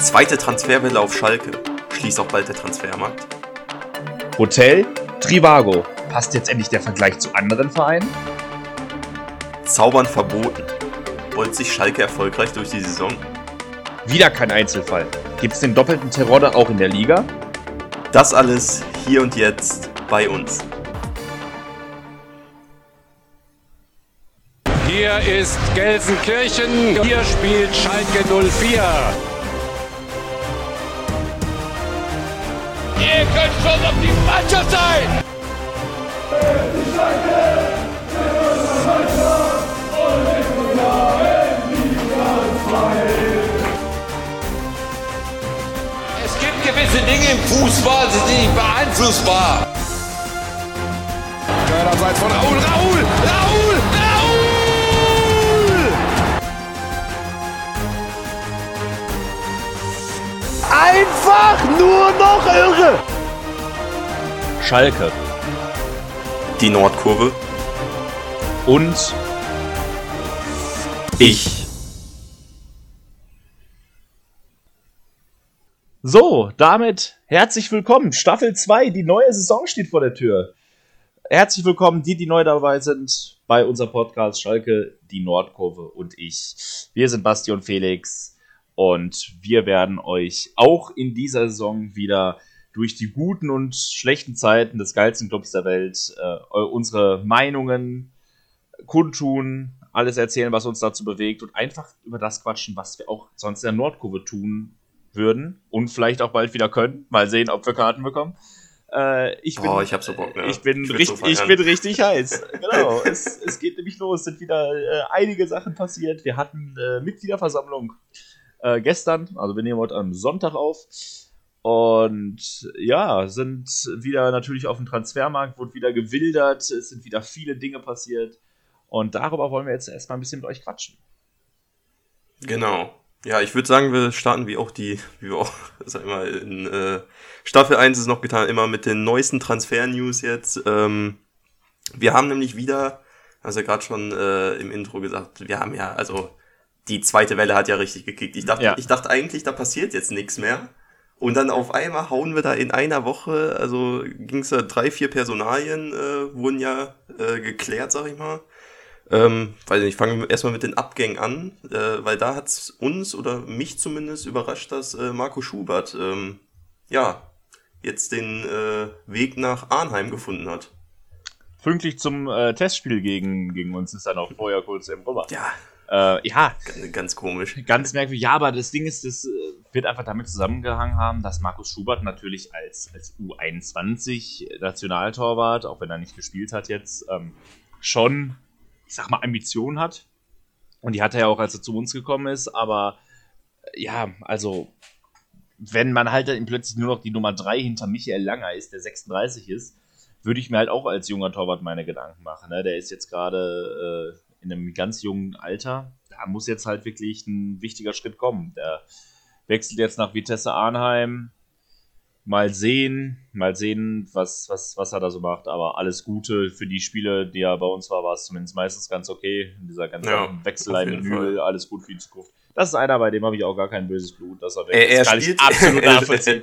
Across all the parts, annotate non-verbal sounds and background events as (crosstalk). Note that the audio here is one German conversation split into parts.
Zweite Transferwelle auf Schalke. Schließt auch bald der Transfermarkt. Hotel Trivago. Passt jetzt endlich der Vergleich zu anderen Vereinen? Zaubern verboten. Wollt sich Schalke erfolgreich durch die Saison? Wieder kein Einzelfall. Gibt es den doppelten Terror auch in der Liga? Das alles hier und jetzt bei uns. Hier ist Gelsenkirchen, hier spielt Schalke 04. Ihr könnt schon auf die Mannschaft sein! Es gibt gewisse Dinge im Fußball, die sind nicht beeinflussbar. Abseits von Raul, Raul, Raul, Raul! Einfach nur noch irre! Schalke Die Nordkurve. und Ich. So, damit herzlich willkommen. Staffel 2, die neue Saison steht vor der Tür. Herzlich willkommen, die, die neu dabei sind, bei unserem Podcast Schalke, die Nordkurve und ich. Wir sind Basti und Felix und wir werden euch auch in dieser Saison wieder durch die guten und schlechten Zeiten des geilsten Clubs der Welt äh, unsere Meinungen kundtun, alles erzählen, was uns dazu bewegt und einfach über das quatschen, was wir auch sonst in der Nordkurve tun würden und vielleicht auch bald wieder können. Mal sehen, ob wir Karten bekommen. Äh, ich bin, Oh, ich hab so Bock, ne? Ich bin, Ich richtig, so ich bin richtig heiß. (laughs) Genau. es, es geht nämlich los. Es sind wieder äh, einige Sachen passiert. Wir hatten äh, Mitgliederversammlung äh, gestern. Also wir nehmen heute am Sonntag auf. Und ja, sind wieder natürlich auf dem Transfermarkt, wurde wieder gewildert. Es sind wieder viele Dinge passiert. Und darüber wollen wir jetzt erstmal ein bisschen mit euch quatschen. Genau. Ja, ich würde sagen, wir starten wie auch die, wie wir auch, (laughs) sag ich mal, in äh, Staffel 1 ist noch getan, immer mit den neuesten Transfer-News jetzt. Ähm, wir haben nämlich wieder, also gerade schon äh, im Intro gesagt, wir haben ja, also die zweite Welle hat ja richtig gekickt. Ich dachte, Ja. ich dachte eigentlich, da passiert jetzt nichts mehr. Und dann auf einmal hauen wir da in einer Woche, also ging es da drei, vier Personalien, äh, wurden ja äh, geklärt, sag ich mal. Ähm, weiß nicht, fangen wir erstmal mit den Abgängen an, äh, weil da hat's uns oder mich zumindest überrascht, dass äh, Marco Schubert ähm, ja jetzt den äh, Weg nach Arnheim gefunden hat. Pünktlich zum äh, Testspiel gegen, gegen uns ist er noch vorher kurz im Rüber. Ja, Äh, ja, ganz, ganz komisch. ganz merkwürdig. Ja, aber das Ding ist, das äh, wird einfach damit zusammengehangen haben, dass Markus Schubert natürlich als, als U21-Nationaltorwart, auch wenn er nicht gespielt hat jetzt, ähm, schon, ich sag mal, Ambitionen hat. Und die hatte er auch, als er zu uns gekommen ist. Aber äh, ja, also, wenn man halt dann plötzlich nur noch die Nummer 3 hinter Michael Langer ist, der 36 ist, würde ich mir halt auch als junger Torwart meine Gedanken machen. Ne? Der ist jetzt gerade äh, in einem ganz jungen Alter. Da muss jetzt halt wirklich ein wichtiger Schritt kommen. Der wechselt jetzt nach Vitesse Arnheim. Mal sehen, mal sehen, was, was, was er da so macht. Aber alles Gute für die Spiele, die er bei uns war, war es zumindest meistens ganz okay. In dieser ganzen Ja, Wechselei auf mit jeden Mühl, alles gut für die Zukunft. Das ist einer, bei dem habe ich auch gar kein böses Blut, dass er weg Er- er Kann ich spielt- absolut (laughs) nachvollziehen.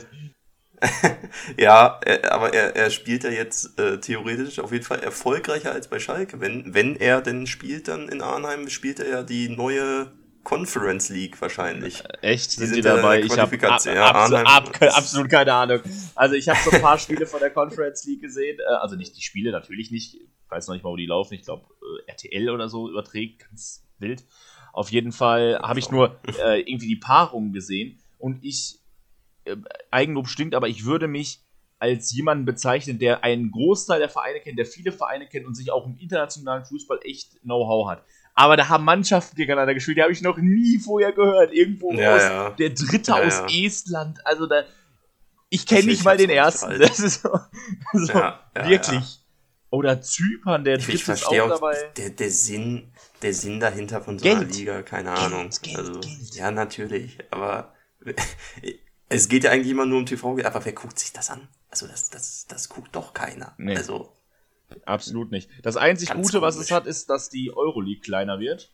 (laughs) ja, er, aber er, er spielt ja jetzt äh, theoretisch auf jeden Fall erfolgreicher als bei Schalke. Wenn, wenn er denn spielt dann in Arnheim, spielt er ja die neue Conference League wahrscheinlich. Echt? Sind, sind die dabei? Ich habe ab, ja, abso- Arnheim. ab, absolut keine Ahnung. Also ich habe so ein paar Spiele von der Conference League gesehen. Äh, Also nicht die Spiele, natürlich nicht. Ich weiß noch nicht mal, wo die laufen. Ich glaube, RTL oder so überträgt. Ganz wild. Auf jeden Fall habe ich nur äh, irgendwie die Paarung gesehen. Und ich, äh, Eigenlob stinkt, aber ich würde mich als jemanden bezeichnen, der einen Großteil der Vereine kennt, der viele Vereine kennt und sich auch im internationalen Fußball echt Know-how hat. Aber da haben Mannschaften gegeneinander gespielt, die habe ich noch nie vorher gehört. Irgendwo Ja, aus ja. der Dritte Ja, aus. Estland. Also da. Ich kenne Ich nicht mal den ersten. Das ist so, (laughs) so Ja, ja, wirklich. Oder Zypern, der Ich, Dritte ich ist auch verstehe auch, dabei. der, der Sinn, der Sinn dahinter von so einer Geld. Liga, keine Geld, Ahnung. Geld, also, ja, natürlich, aber (laughs) es geht ja eigentlich immer nur um TV, aber wer guckt sich das an? Also, das, das, das guckt doch keiner. Nee. Also, Absolut nicht. Das einzig Ganz Gute, was es komisch. hat, ist, dass die Euroleague kleiner wird.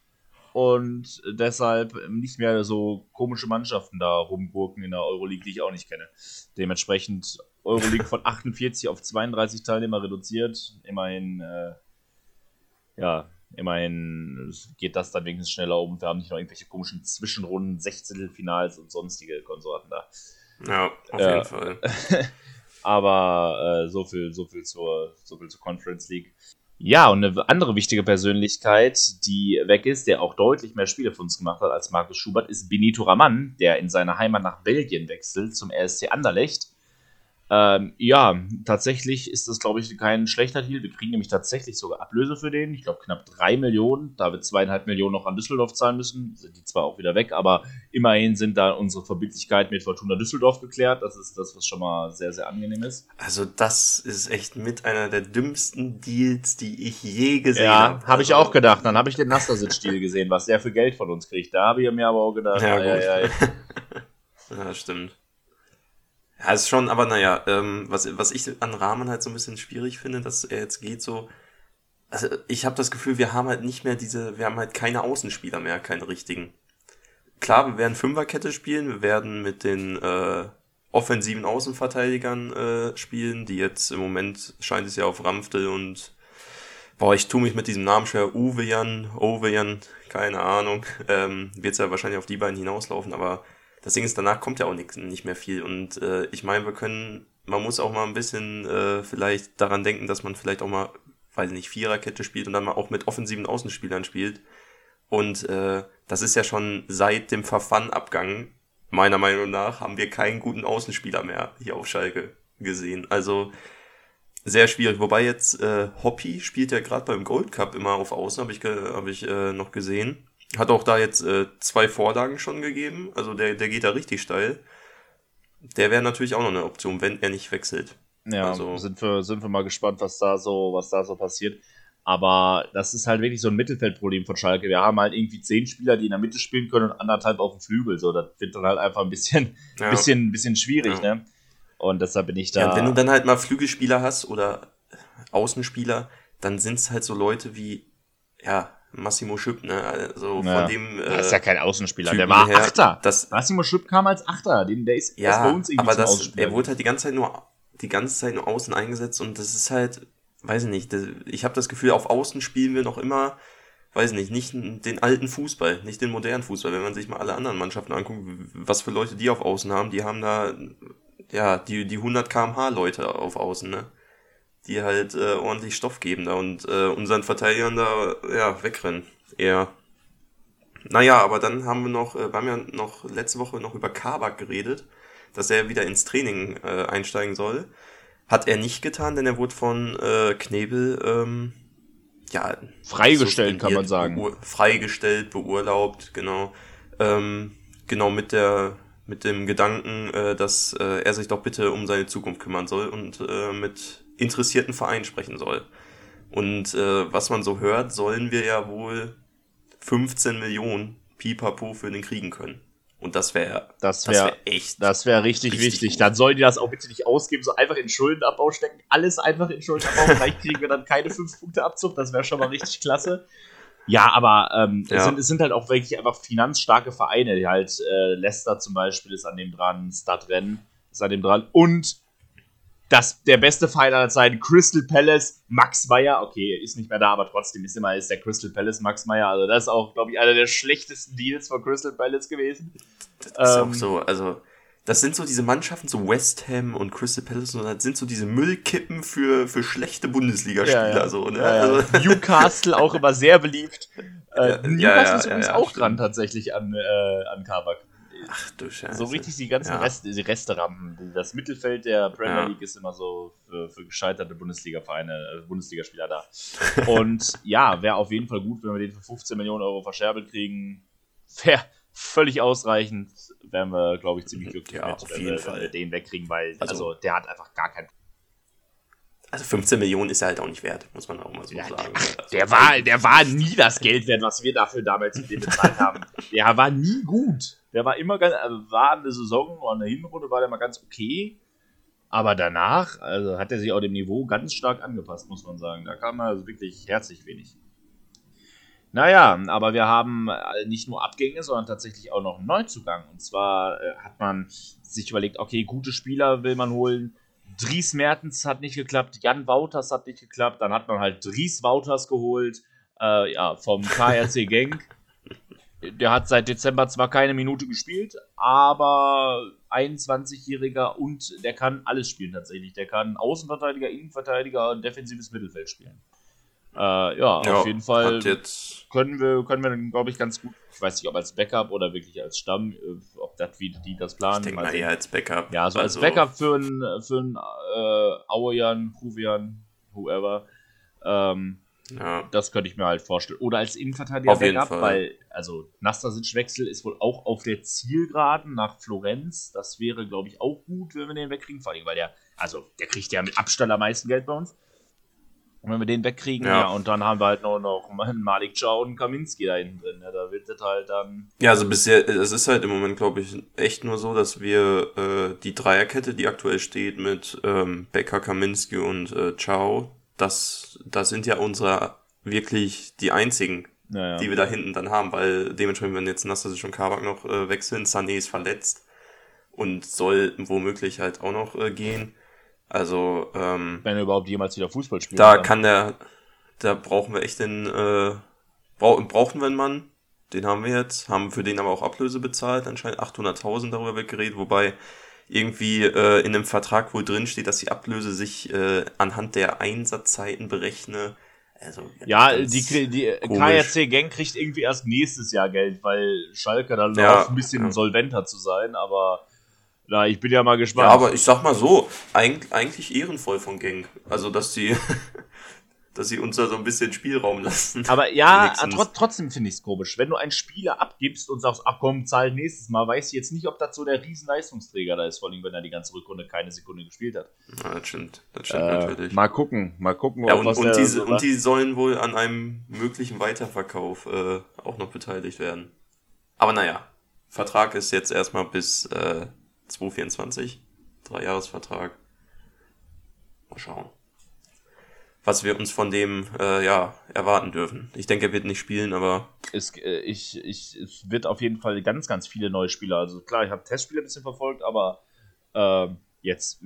und deshalb nicht mehr so komische Mannschaften da rumgurken in der Euroleague, die ich auch nicht kenne. Dementsprechend Euroleague von (laughs) 48 auf 32 Teilnehmer reduziert. Immerhin, äh, ja, immerhin geht das dann wenigstens schneller um. Wir haben nicht noch irgendwelche komischen Zwischenrunden, Sechzehntelfinals und sonstige Konsorten da. Ja, auf Ja. jeden Fall. (laughs) Aber äh, so viel, so viel zur, so viel zur Conference League. Ja, und eine andere wichtige Persönlichkeit, die weg ist, der auch deutlich mehr Spiele für uns gemacht hat als Markus Schubert, ist Benito Raman, der in seine Heimat nach Belgien wechselt zum RSC Anderlecht. Ähm, ja, tatsächlich ist das, glaube ich, kein schlechter Deal. Wir kriegen nämlich tatsächlich sogar Ablöse für den. Ich glaube, knapp 3 Millionen. Da wir zweieinhalb Millionen noch an Düsseldorf zahlen müssen, sind die zwar auch wieder weg, aber immerhin sind da unsere Verbindlichkeiten mit Fortuna Düsseldorf geklärt. Das ist das, was schon mal sehr, sehr angenehm ist. Also das ist echt mit einer der dümmsten Deals, die ich je gesehen Ja, habe. habe ich auch gedacht. Dann habe ich den Nastasic-Deal gesehen, was der für Geld von uns kriegt. Da habe ich mir aber auch gedacht, Ja, gut. ei, ei. (laughs) Ja, stimmt. Ja, ist schon, aber naja, ähm, was, was ich an Rahmen halt so ein bisschen schwierig finde, dass er jetzt geht so. Also ich habe das Gefühl, wir haben halt nicht mehr diese, wir haben halt keine Außenspieler mehr, keine richtigen. Klar, wir werden Fünferkette spielen, wir werden mit den äh, offensiven Außenverteidigern äh, spielen, die jetzt im Moment scheint es ja auf Ramftel und boah, ich tue mich mit diesem Namen schwer, Uwejan, Owejan, keine Ahnung, ähm, wird es ja wahrscheinlich auf die beiden hinauslaufen, aber das Ding ist, danach kommt ja auch nicht, nicht mehr viel. Und äh, ich meine, wir können, man muss auch mal ein bisschen äh, vielleicht daran denken, dass man vielleicht auch mal, weiß nicht, Viererkette spielt und dann mal auch mit offensiven Außenspielern spielt. Und äh, das ist ja schon seit dem Verfan-Abgang, meiner Meinung nach, haben wir keinen guten Außenspieler mehr hier auf Schalke gesehen. Also sehr schwierig. Wobei jetzt äh, Hoppy spielt ja gerade beim Gold Cup immer auf Außen, habe ich, hab ich äh, noch gesehen. Hat auch da jetzt äh, zwei Vorlagen schon gegeben. Also der, der geht da richtig steil. Der wäre natürlich auch noch eine Option, wenn er nicht wechselt. Ja, Also- sind, wir, sind wir mal gespannt, was da so, was da so passiert. Aber das ist halt wirklich so ein Mittelfeldproblem von Schalke. Wir haben halt irgendwie zehn Spieler, die in der Mitte spielen können und anderthalb auf dem Flügel. So, das wird dann halt einfach ein bisschen, (laughs) Ja. bisschen, bisschen schwierig, Ja. ne? Und deshalb bin ich da. Ja, wenn du dann halt mal Flügelspieler hast oder Außenspieler, dann sind es halt so Leute wie, ja, Massimo Schüpp, ne? Also Ja. von dem. der ist ja kein Außenspieler, Typen der war her, Achter. das- Massimo Schüpp kam als Achter. Den, der ist erst bei Ja, uns irgendwie aber das, er wurde halt die ganze Zeit nur die ganze Zeit nur außen eingesetzt und das ist halt, weiß ich nicht, das, ich habe das Gefühl, auf Außen spielen wir noch immer, weiß ich nicht, nicht den alten Fußball, nicht den modernen Fußball. Wenn man sich mal alle anderen Mannschaften anguckt, was für Leute die auf Außen haben, die haben da, ja, die, die 100 kmh Leute auf Außen, ne? Die halt äh, ordentlich Stoff geben da und äh, unseren Verteidigern da, ja, wegrennen. Eher. Naja, aber dann haben wir noch, äh, wir haben ja noch letzte Woche noch über Kabak geredet, dass er wieder ins Training äh, einsteigen soll. Hat er nicht getan, denn er wurde von äh, Knebel ähm, ja, Freigestellt, kann man sagen. beur- Freigestellt, beurlaubt, genau. Ähm, genau mit der mit dem Gedanken, äh, dass äh, er sich doch bitte um seine Zukunft kümmern soll und äh, mit interessierten Vereinen sprechen soll. Und äh, was man so hört, sollen wir ja wohl 15 Millionen Pipapo für den kriegen können. Und das wäre Das das wäre wär echt. Das wäre richtig, Richtig wichtig. gut. Dann sollen die das auch bitte nicht ausgeben, so einfach in Schuldenabbau stecken. Alles einfach in Schuldenabbau. (laughs) Vielleicht kriegen wir dann keine 5 Punkte Abzug. Das wäre schon mal richtig klasse. Ja, aber ähm, Ja. Es, sind, es sind halt auch wirklich einfach finanzstarke Vereine. Die halt äh, Leicester zum Beispiel ist an dem dran, Stadrennen ist an dem dran. Und das, der beste Verein aller Zeiten, Crystal Palace, Max Meyer. Okay, ist nicht mehr da, aber trotzdem ist immer ist der Crystal Palace Max Meyer. Also das ist auch, glaube ich, einer der schlechtesten Deals von Crystal Palace gewesen. Das ist Ähm, auch so, also das sind so diese Mannschaften, so West Ham und Crystal Palace, und das sind so diese Müllkippen für, für schlechte Bundesligaspieler, so, ne? Ja, ja. Also, Newcastle auch immer sehr beliebt. Äh, (laughs) Ja, Newcastle ja, ja, ist übrigens ja, auch dran tatsächlich an, äh, an Kabak. Ach du Scheiße. So richtig die ganzen Ja. Reste, die Resterampen. Das Mittelfeld der Premier Ja. League ist immer so für, für gescheiterte Bundesliga-Vereine, äh, Bundesligaspieler da. Und ja, wäre auf jeden Fall gut, wenn wir den für 15 Millionen Euro verscherbelt kriegen. Wäre völlig ausreichend. Wären wir, glaube ich, ziemlich glücklich Ja, mit, auf wenn, jeden wir, Fall. wenn wir den wegkriegen, weil Also- also, der hat einfach gar keinen. Also 15 Millionen ist er halt auch nicht wert, muss man auch mal so Ja, sagen. der, Also, der, war, der war nie das Geld wert, was wir dafür damals mit dem bezahlt haben. Der war nie gut. Der war immer ganz, also war eine Saison oder eine Hinrunde war der mal ganz okay. Aber danach, also hat er sich auch dem Niveau ganz stark angepasst, muss man sagen. Da kam also wirklich herzlich wenig. Naja, aber wir haben äh, nicht nur Abgänge, sondern tatsächlich auch noch einen Neuzugang. Und zwar äh, hat man sich überlegt, okay, gute Spieler will man holen. Dries Mertens hat nicht geklappt, Jan Wouters hat nicht geklappt, dann hat man halt Dries Wouters geholt, äh, ja, vom KRC (laughs) Genk. Der hat seit Dezember zwar keine Minute gespielt, aber 21-Jähriger und der kann alles spielen tatsächlich. Der kann Außenverteidiger, Innenverteidiger und defensives Mittelfeld spielen. Äh, ja, Ja, auf jeden Fall können wir, können wir glaube ich, ganz gut, ich weiß nicht, ob als Backup oder wirklich als Stamm, äh, ob das, wie die das ich planen. denke mal eher als Backup. Ja, so als Also, Backup für einen für äh, Auejan, Huvian, whoever. Ähm, Ja. das könnte ich mir halt vorstellen. Oder als Innenverteidiger Backup, weil, also Nastasic-Wechsel ist wohl auch auf der Zielgeraden nach Florenz. Das wäre, glaube ich, auch gut, wenn wir den wegkriegen. Vor allem, weil der, also der kriegt ja mit Abstand am meisten Geld bei uns. Und wenn wir den wegkriegen, ja, Ja. und dann haben wir halt noch, noch (laughs) Malik Chow und Kaminski da hinten drin. Ja, da wird das halt dann. Ja, also bisher, es ist halt im Moment, glaube ich, echt nur so, dass wir äh, die Dreierkette, die aktuell steht mit ähm, Becker, Kaminski und äh, Chow, das, das sind ja unsere wirklich die einzigen, Naja. die wir da hinten dann haben, weil dementsprechend, wenn jetzt Nastasic und Kabak noch äh, wechseln, Sané ist verletzt und soll womöglich halt auch noch äh, gehen. Also, ähm, wenn er überhaupt jemals wieder Fußball spielt. da kann der, da brauchen wir echt den, äh, brau brauchten wir einen Mann, den haben wir jetzt, haben für den aber auch Ablöse bezahlt, anscheinend 800.000 darüber wird geredet, wobei irgendwie äh, in einem Vertrag wohl drin steht, dass die Ablöse sich äh, anhand der Einsatzzeiten berechne. Also, Ja, die, die komisch. KRC Gang kriegt irgendwie erst nächstes Jahr Geld, weil Schalke dann Ja, läuft, ein bisschen ja. solventer zu sein, aber na, ich bin ja mal gespannt. Ja, aber ich sag mal so, eig eigentlich ehrenvoll von Gang. Also, dass die, (laughs) dass sie uns da so ein bisschen Spielraum lassen. Aber ja, tro trotzdem finde ich es komisch. Wenn du einen Spieler abgibst und sagst, ach komm, zahl nächstes Mal, weiß ich jetzt nicht, ob das so der riesen Leistungsträger da ist, vor allem wenn er die ganze Rückrunde keine Sekunde gespielt hat. Ja, das stimmt, das stimmt Äh, natürlich. mal gucken, mal gucken, Ja, ob und, was und, die, so und die sollen wohl an einem möglichen Weiterverkauf äh, auch noch beteiligt werden. Aber naja, Vertrag ist jetzt erstmal bis äh, 2024. Dreijahresvertrag. Mal schauen. Was wir uns von dem äh, ja erwarten dürfen. Ich denke, er wird nicht spielen, aber es, äh, ich, ich, es wird auf jeden Fall ganz, ganz viele neue Spieler. Also klar, ich habe Testspiele ein bisschen verfolgt, aber ähm, jetzt,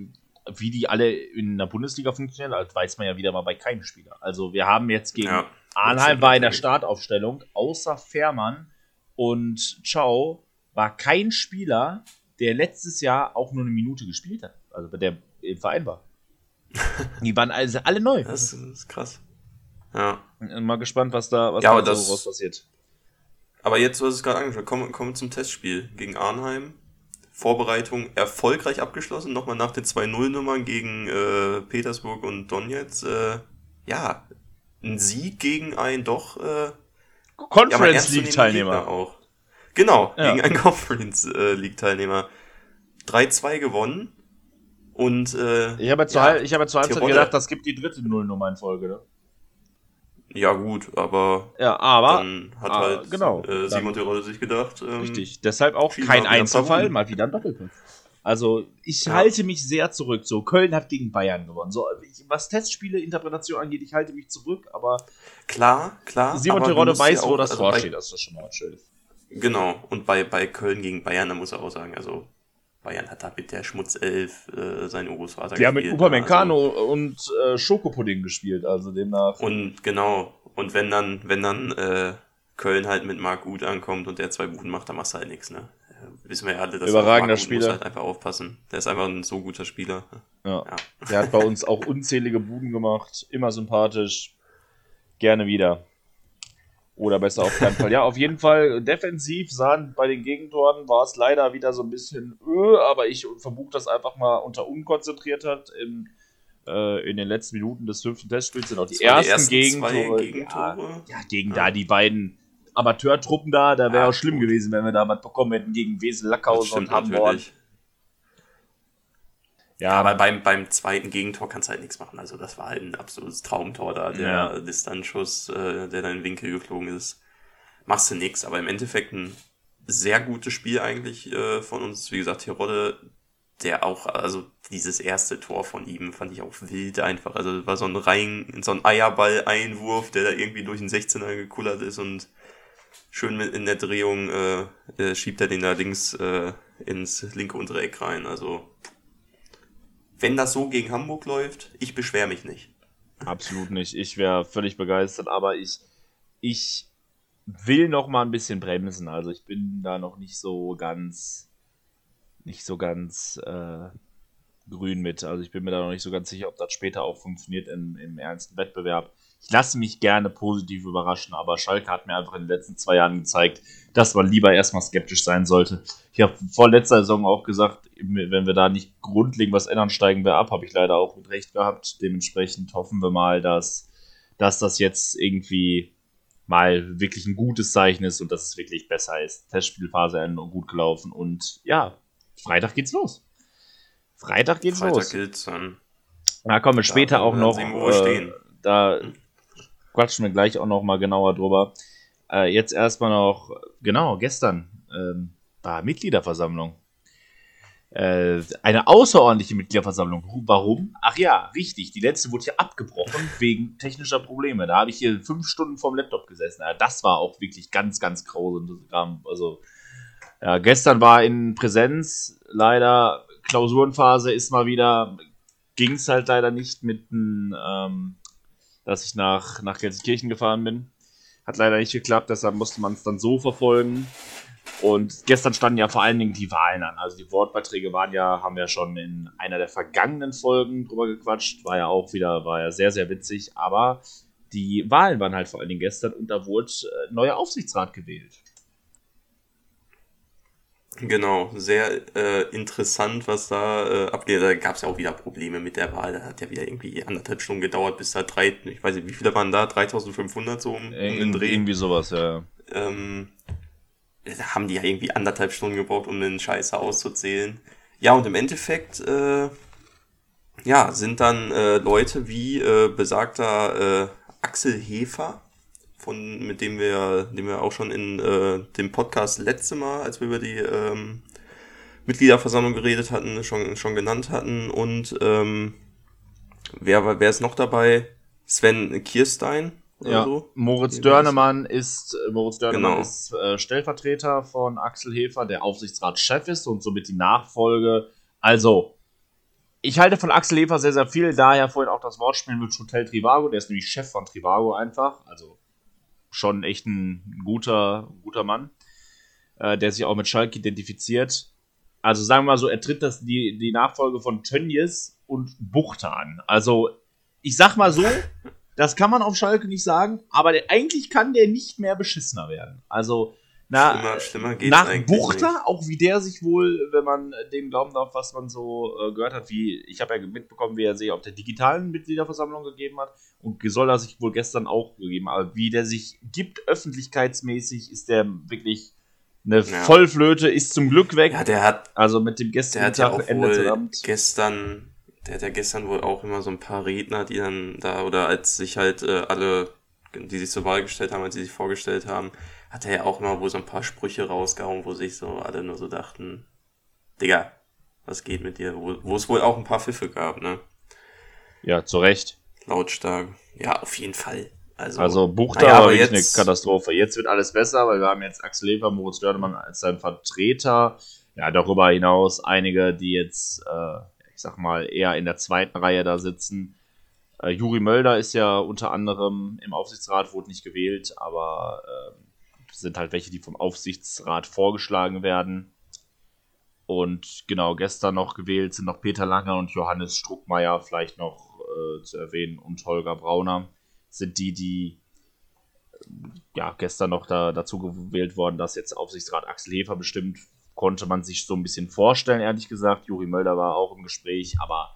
wie die alle in der Bundesliga funktionieren, das weiß man ja wieder mal bei keinem Spieler. Also wir haben jetzt gegen Ja, Arnheim war in der Startaufstellung, außer Fährmann und Ciao war kein Spieler, der letztes Jahr auch nur eine Minute gespielt hat. Also der im Verein war. (laughs) Die waren also alle neu. das ist krass. Ja. Mal gespannt, was da, was Ja, da so raus passiert. Aber jetzt, hast es gerade angeschaut, kommen, kommen wir zum Testspiel gegen Arnheim. Vorbereitung erfolgreich abgeschlossen, nochmal nach den 2-0-Nummern gegen äh, Petersburg und Donetsk. Äh, ja, ein Sieg gegen ein doch äh, ja, mal Conference ernstzunehmenden League Teilnehmer. Gegner auch. Genau, Ja. gegen einen (laughs) Conference äh, League Teilnehmer. 3-2 gewonnen und äh, Ich habe ja zur, Ja, ich habe ja zur Halbzeit Tirol- gedacht, das gibt die dritte Nullnummer in Folge. Ne? ja gut, aber Ja, aber dann hat ah, halt genau, äh, Simon Terodde sich gedacht, ähm, richtig. Deshalb auch kein Einzelfall, mal wieder ein Doppelpunkt. Also ich Ja. halte mich sehr zurück. So Köln hat gegen Bayern gewonnen. So ich, was Testspiele Interpretation angeht, ich halte mich zurück. Aber klar, klar. Simon Terodde weiß, ja wo auch- das also Tor steht. Das ist schon mal was Schönes. Genau, und bei, bei Köln gegen Bayern, da muss er auch sagen, also Bayern hat da mit der Schmutzelf äh, sein Urgroßvater Die haben mit gespielt? Upamecano und äh, Schokopudding gespielt. Also demnach. Also, und genau, und wenn dann, wenn dann äh, Köln halt mit Marc Uth ankommt und der zwei Buden macht, dann machst du halt nichts, ne? Äh, Wissen wir ja alle, dass Überragender Marc Uth muss Spieler. halt einfach aufpassen. Der ist einfach ein so guter Spieler. Ja. Ja. Der hat bei uns auch unzählige Buden gemacht. Immer sympathisch. Gerne wieder. Oder besser auf keinen Fall. Ja, auf jeden Fall defensiv sahen bei den Gegentoren war es leider wieder so ein bisschen, öh, aber ich verbuche das einfach mal unter Unkonzentriertheit. In, äh, in den letzten Minuten des fünften Testspiels sind auch die, ersten, die ersten Gegentore. Gegentore. Ja, ja, gegen da die beiden Amateurtruppen da, da wäre Ja, auch schlimm gut. gewesen, wenn wir da was bekommen hätten gegen Wesel, Lackhausen und Hamburg. natürlich. Ja, Aber beim, beim zweiten Gegentor kannst du halt nichts machen. Also das war halt ein absolutes Traumtor da, der Ja. Distanzschuss, äh, der da in den Winkel geflogen ist. Machst du nix, aber im Endeffekt ein sehr gutes Spiel eigentlich äh, von uns. Wie gesagt, Tirode der auch, also dieses erste Tor von ihm fand ich auch wild einfach. Also war so ein rein, so ein Eierball-Einwurf, der da irgendwie durch den 16er gekullert ist und schön mit in der Drehung äh, äh, schiebt er den allerdings äh, ins linke untere Eck rein. Also wenn das so gegen Hamburg läuft, ich beschwere mich nicht. Absolut nicht. Ich wäre völlig begeistert, aber ich, ich will noch mal ein bisschen bremsen. Also ich bin da noch nicht so ganz, nicht so ganz äh, grün mit. Also ich bin mir da noch nicht so ganz sicher, ob das später auch funktioniert im, im ernsten Wettbewerb. Ich lasse mich gerne positiv überraschen, aber Schalke hat mir einfach in den letzten zwei Jahren gezeigt, dass man lieber erstmal skeptisch sein sollte. Ich habe vor letzter Saison auch gesagt, wenn wir da nicht grundlegend was ändern, steigen wir ab. Habe ich leider auch mit recht gehabt. Dementsprechend hoffen wir mal, dass, dass das jetzt irgendwie mal wirklich ein gutes Zeichen ist und dass es wirklich besser ist. Testspielphase gut gelaufen und ja, Freitag geht's los. Freitag geht's Freitag los. Geht's dann. Da kommen wir später auch noch. Äh, da quatschen wir gleich auch noch mal genauer drüber. Äh, jetzt erstmal noch, genau, gestern ähm, war Mitgliederversammlung. Äh, eine außerordentliche Mitgliederversammlung. Warum? Ach ja, richtig. Die letzte wurde hier abgebrochen wegen technischer Probleme. Da habe ich hier fünf Stunden vorm Laptop gesessen. Ja, das war auch wirklich ganz, ganz grausam. Also, ja, gestern war in Präsenz leider Klausurenphase ist mal wieder, ging es halt leider nicht mit ähm, dass ich nach, nach Gelsenkirchen gefahren bin. Hat leider nicht geklappt, deshalb musste man es dann so verfolgen. Und gestern standen ja vor allen Dingen die Wahlen an. Also die Wortbeiträge waren ja, haben wir schon in einer der vergangenen Folgen drüber gequatscht. War ja auch wieder, war ja sehr, sehr witzig. Aber die Wahlen waren halt vor allen Dingen gestern und da wurde äh, neuer Aufsichtsrat gewählt. Genau, sehr äh, interessant, was da äh, abgeht. Da gab es ja auch wieder Probleme mit der Wahl. Da hat ja wieder irgendwie anderthalb Stunden gedauert, bis da drei, ich weiß nicht, wie viele waren da? 3500 so um, um den Dreh. Irgendwie sowas, ja. Ähm, da haben die ja irgendwie anderthalb Stunden gebraucht, um den Scheiße auszuzählen. Ja, und im Endeffekt, äh, ja, sind dann äh, Leute wie äh, besagter äh, Axel Hefer, von, mit dem wir, dem wir auch schon in äh, dem Podcast letzte Mal, als wir über die ähm, Mitgliederversammlung geredet hatten, schon, schon genannt hatten. Und ähm, wer, wer ist noch dabei? Sven Kierstein. Ja, so. Moritz Dörnemann ist, äh, Moritz Dörnemann genau. ist äh, Stellvertreter von Axel Hefer, der Aufsichtsratschef ist und somit die Nachfolge. Also, ich halte von Axel Hefer sehr, sehr viel, daher vorhin auch das Wortspiel mit Hotel Trivago, der ist nämlich Chef von Trivago einfach, also schon echt ein guter, guter Mann, äh, der sich auch mit Schalke identifiziert. Also sagen wir mal so, er tritt das die, die Nachfolge von Tönnies und Buchter an. Also ich sag mal so, das kann man auf Schalke nicht sagen, aber der, eigentlich kann der nicht mehr beschissener werden. Also na, schlimmer, schlimmer nach Buchter, nicht. auch wie der sich wohl, wenn man dem glauben darf, was man so äh, gehört hat, wie ich habe ja mitbekommen, wie er sich auf der digitalen Mitgliederversammlung gegeben hat und soll er sich wohl gestern auch gegeben, aber wie der sich gibt öffentlichkeitsmäßig, ist der wirklich eine ja. Vollflöte, ist zum Glück weg. Ja, der hat also mit dem gestrigen der hat ja auch wohl gestern, der hat ja gestern wohl auch immer so ein paar Redner, die dann da oder als sich halt äh, alle, die sich zur Wahl gestellt haben, als sie sich vorgestellt haben hat er ja auch immer wohl so ein paar Sprüche rausgehauen, wo sich so alle nur so dachten, Digga, was geht mit dir? Wo, wo es wohl auch ein paar Pfiffe gab, ne? Ja, zu Recht. Lautstark. Ja, auf jeden Fall. Also, also Buchter naja, war wirklich jetzt, eine Katastrophe. Jetzt wird alles besser, weil wir haben jetzt Axel Lever, Moritz Dörnemann als sein Vertreter. Ja, darüber hinaus einige, die jetzt, äh, ich sag mal, eher in der zweiten Reihe da sitzen. Äh, Juri Mölder ist ja unter anderem im Aufsichtsrat, wurde nicht gewählt, aber äh, sind halt welche, die vom Aufsichtsrat vorgeschlagen werden. Und genau, gestern noch gewählt sind noch Peter Langer und Johannes Struckmeier, vielleicht noch äh, zu erwähnen, und Holger Brauner, sind die, die ja, gestern noch da, dazu gewählt worden, dass jetzt Aufsichtsrat Axel Hefer bestimmt, konnte man sich so ein bisschen vorstellen, ehrlich gesagt. Juri Mölder war auch im Gespräch, aber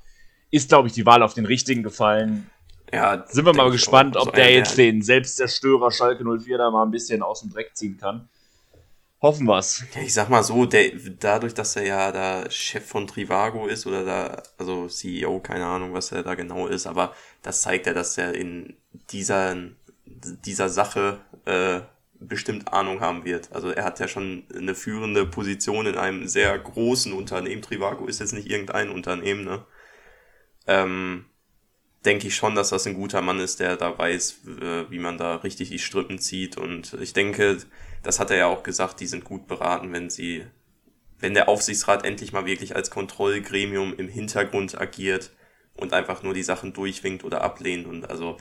ist, glaube ich, die Wahl auf den richtigen gefallen. Ja, sind wir mal gespannt, ob der jetzt den Selbstzerstörer Schalke 04 da mal ein bisschen aus dem Dreck ziehen kann. Hoffen wir's. Ja, ich sag mal so, der, dadurch, dass er ja da Chef von Trivago ist oder da, also CEO, keine Ahnung, was er da genau ist, aber das zeigt ja, dass er in dieser, dieser Sache äh, bestimmt Ahnung haben wird. Also er hat ja schon eine führende Position in einem sehr großen Unternehmen. Trivago ist jetzt nicht irgendein Unternehmen, ne? Ähm, denke ich schon, dass das ein guter Mann ist, der da weiß, wie man da richtig die Strippen zieht. Und ich denke, das hat er ja auch gesagt, die sind gut beraten, wenn sie, wenn der Aufsichtsrat endlich mal wirklich als Kontrollgremium im Hintergrund agiert und einfach nur die Sachen durchwinkt oder ablehnt. Und also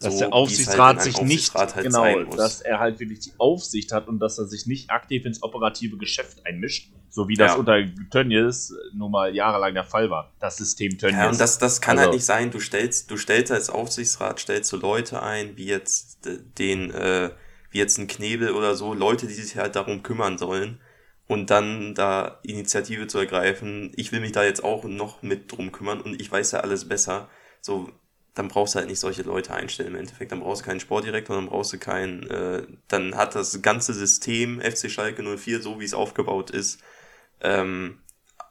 dass so, der es Aufsichtsrat halt sich einem nicht Aufsichtsrat halt genau, dass er halt wirklich die Aufsicht hat und dass er sich nicht aktiv ins operative Geschäft einmischt, so wie das Ja. unter Tönnies nun mal jahrelang der Fall war. Das System Tönnies. Ja, und das, das kann Also- halt nicht sein. Du stellst, du stellst als Aufsichtsrat, stellst du Leute ein, wie jetzt den, äh, wie jetzt ein Knebel oder so, Leute, die sich halt darum kümmern sollen. Und dann da Initiative zu ergreifen, ich will mich da jetzt auch noch mit drum kümmern und ich weiß ja alles besser. So, dann brauchst du halt nicht solche Leute einstellen im Endeffekt. Dann brauchst du keinen Sportdirektor, dann brauchst du keinen, äh, dann hat das ganze System FC Schalke 04, so wie es aufgebaut ist, ähm,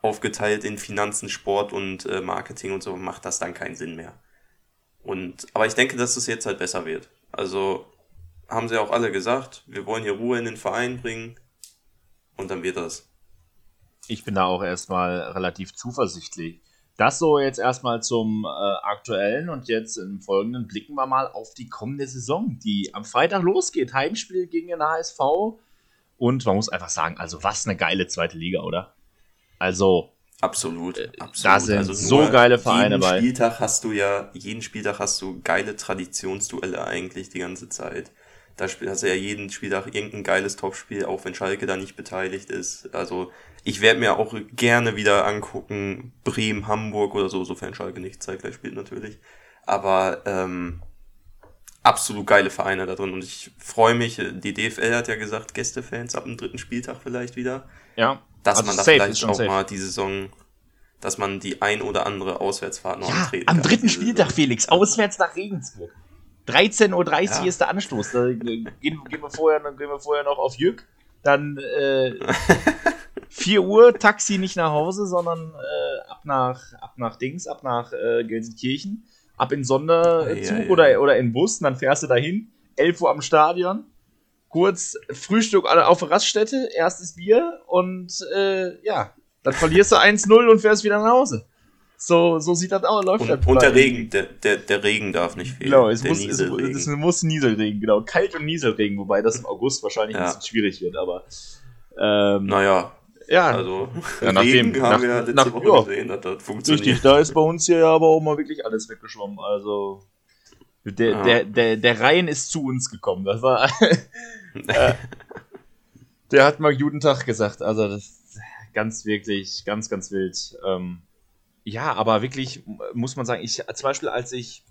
aufgeteilt in Finanzen, Sport und äh, Marketing und so, macht das dann keinen Sinn mehr. Und, aber ich denke, dass es jetzt halt besser wird. Also haben sie auch alle gesagt, wir wollen hier Ruhe in den Verein bringen und dann wird das. ich bin da auch erstmal relativ zuversichtlich. Das so jetzt erstmal zum äh, aktuellen und jetzt im folgenden blicken wir mal auf die kommende Saison, die am Freitag losgeht. Heimspiel gegen den HSV. Und man muss einfach sagen, also was eine geile zweite Liga, oder? Also, Absolut, absolut. Äh, Also da sind nur so geile Vereine jeden bei. Spieltag hast du ja, jeden Spieltag hast du geile Traditionsduelle eigentlich die ganze Zeit. Da hast du ja jeden Spieltag irgendein geiles Topspiel, auch wenn Schalke da nicht beteiligt ist. Also ich werde mir auch gerne wieder angucken, Bremen, Hamburg oder so, sofern Schalke nicht zeitgleich spielt natürlich. Aber ähm, absolut geile Vereine da drin und ich freue mich, die DFL hat ja gesagt, Gästefans ab dem dritten Spieltag vielleicht wieder ja. dass also man da vielleicht auch safe. mal die Saison, dass man die ein oder andere Auswärtsfahrt noch Ja, antreten am dritten Spieltag. Felix, auswärts nach Regensburg. 13.30 Uhr Ja. ist der Anstoß. Da äh, gehen, gehen, wir vorher, dann gehen wir vorher noch auf Jück. Dann äh, (laughs) 4 Uhr, Taxi nicht nach Hause, sondern äh, ab, nach, ab nach Dings, ab nach äh, Gelsenkirchen, ab in Sonderzug Ja, ja, ja. Oder, oder in Bus, und dann fährst du dahin, 11 Uhr am Stadion, kurz Frühstück auf Raststätte, erstes Bier und äh, ja, dann verlierst du 1-0 und fährst wieder nach Hause. So, so sieht das aus, läuft das Und, und der Regen, der, der, der Regen darf nicht fehlen. Genau, es der muss, es, Nieselregen. es muss Nieselregen, genau. Kalt und Nieselregen, wobei das im August wahrscheinlich ein Ja. bisschen schwierig wird, aber ähm, naja, ja, also Ja, nachdem- Regen haben nach- wir ja letzte nach- Woche ja. gesehen, dass das funktioniert. richtig, da ist bei uns hier ja aber auch mal wirklich alles weggeschwommen. Also der, Ja. der, der, der Rhein ist zu uns gekommen. Das war (laughs) äh, der hat mal guten Tag gesagt. Also das ist ganz wirklich, ganz, ganz wild. Ähm, ja, aber wirklich muss man sagen, ich zum Beispiel, als ich,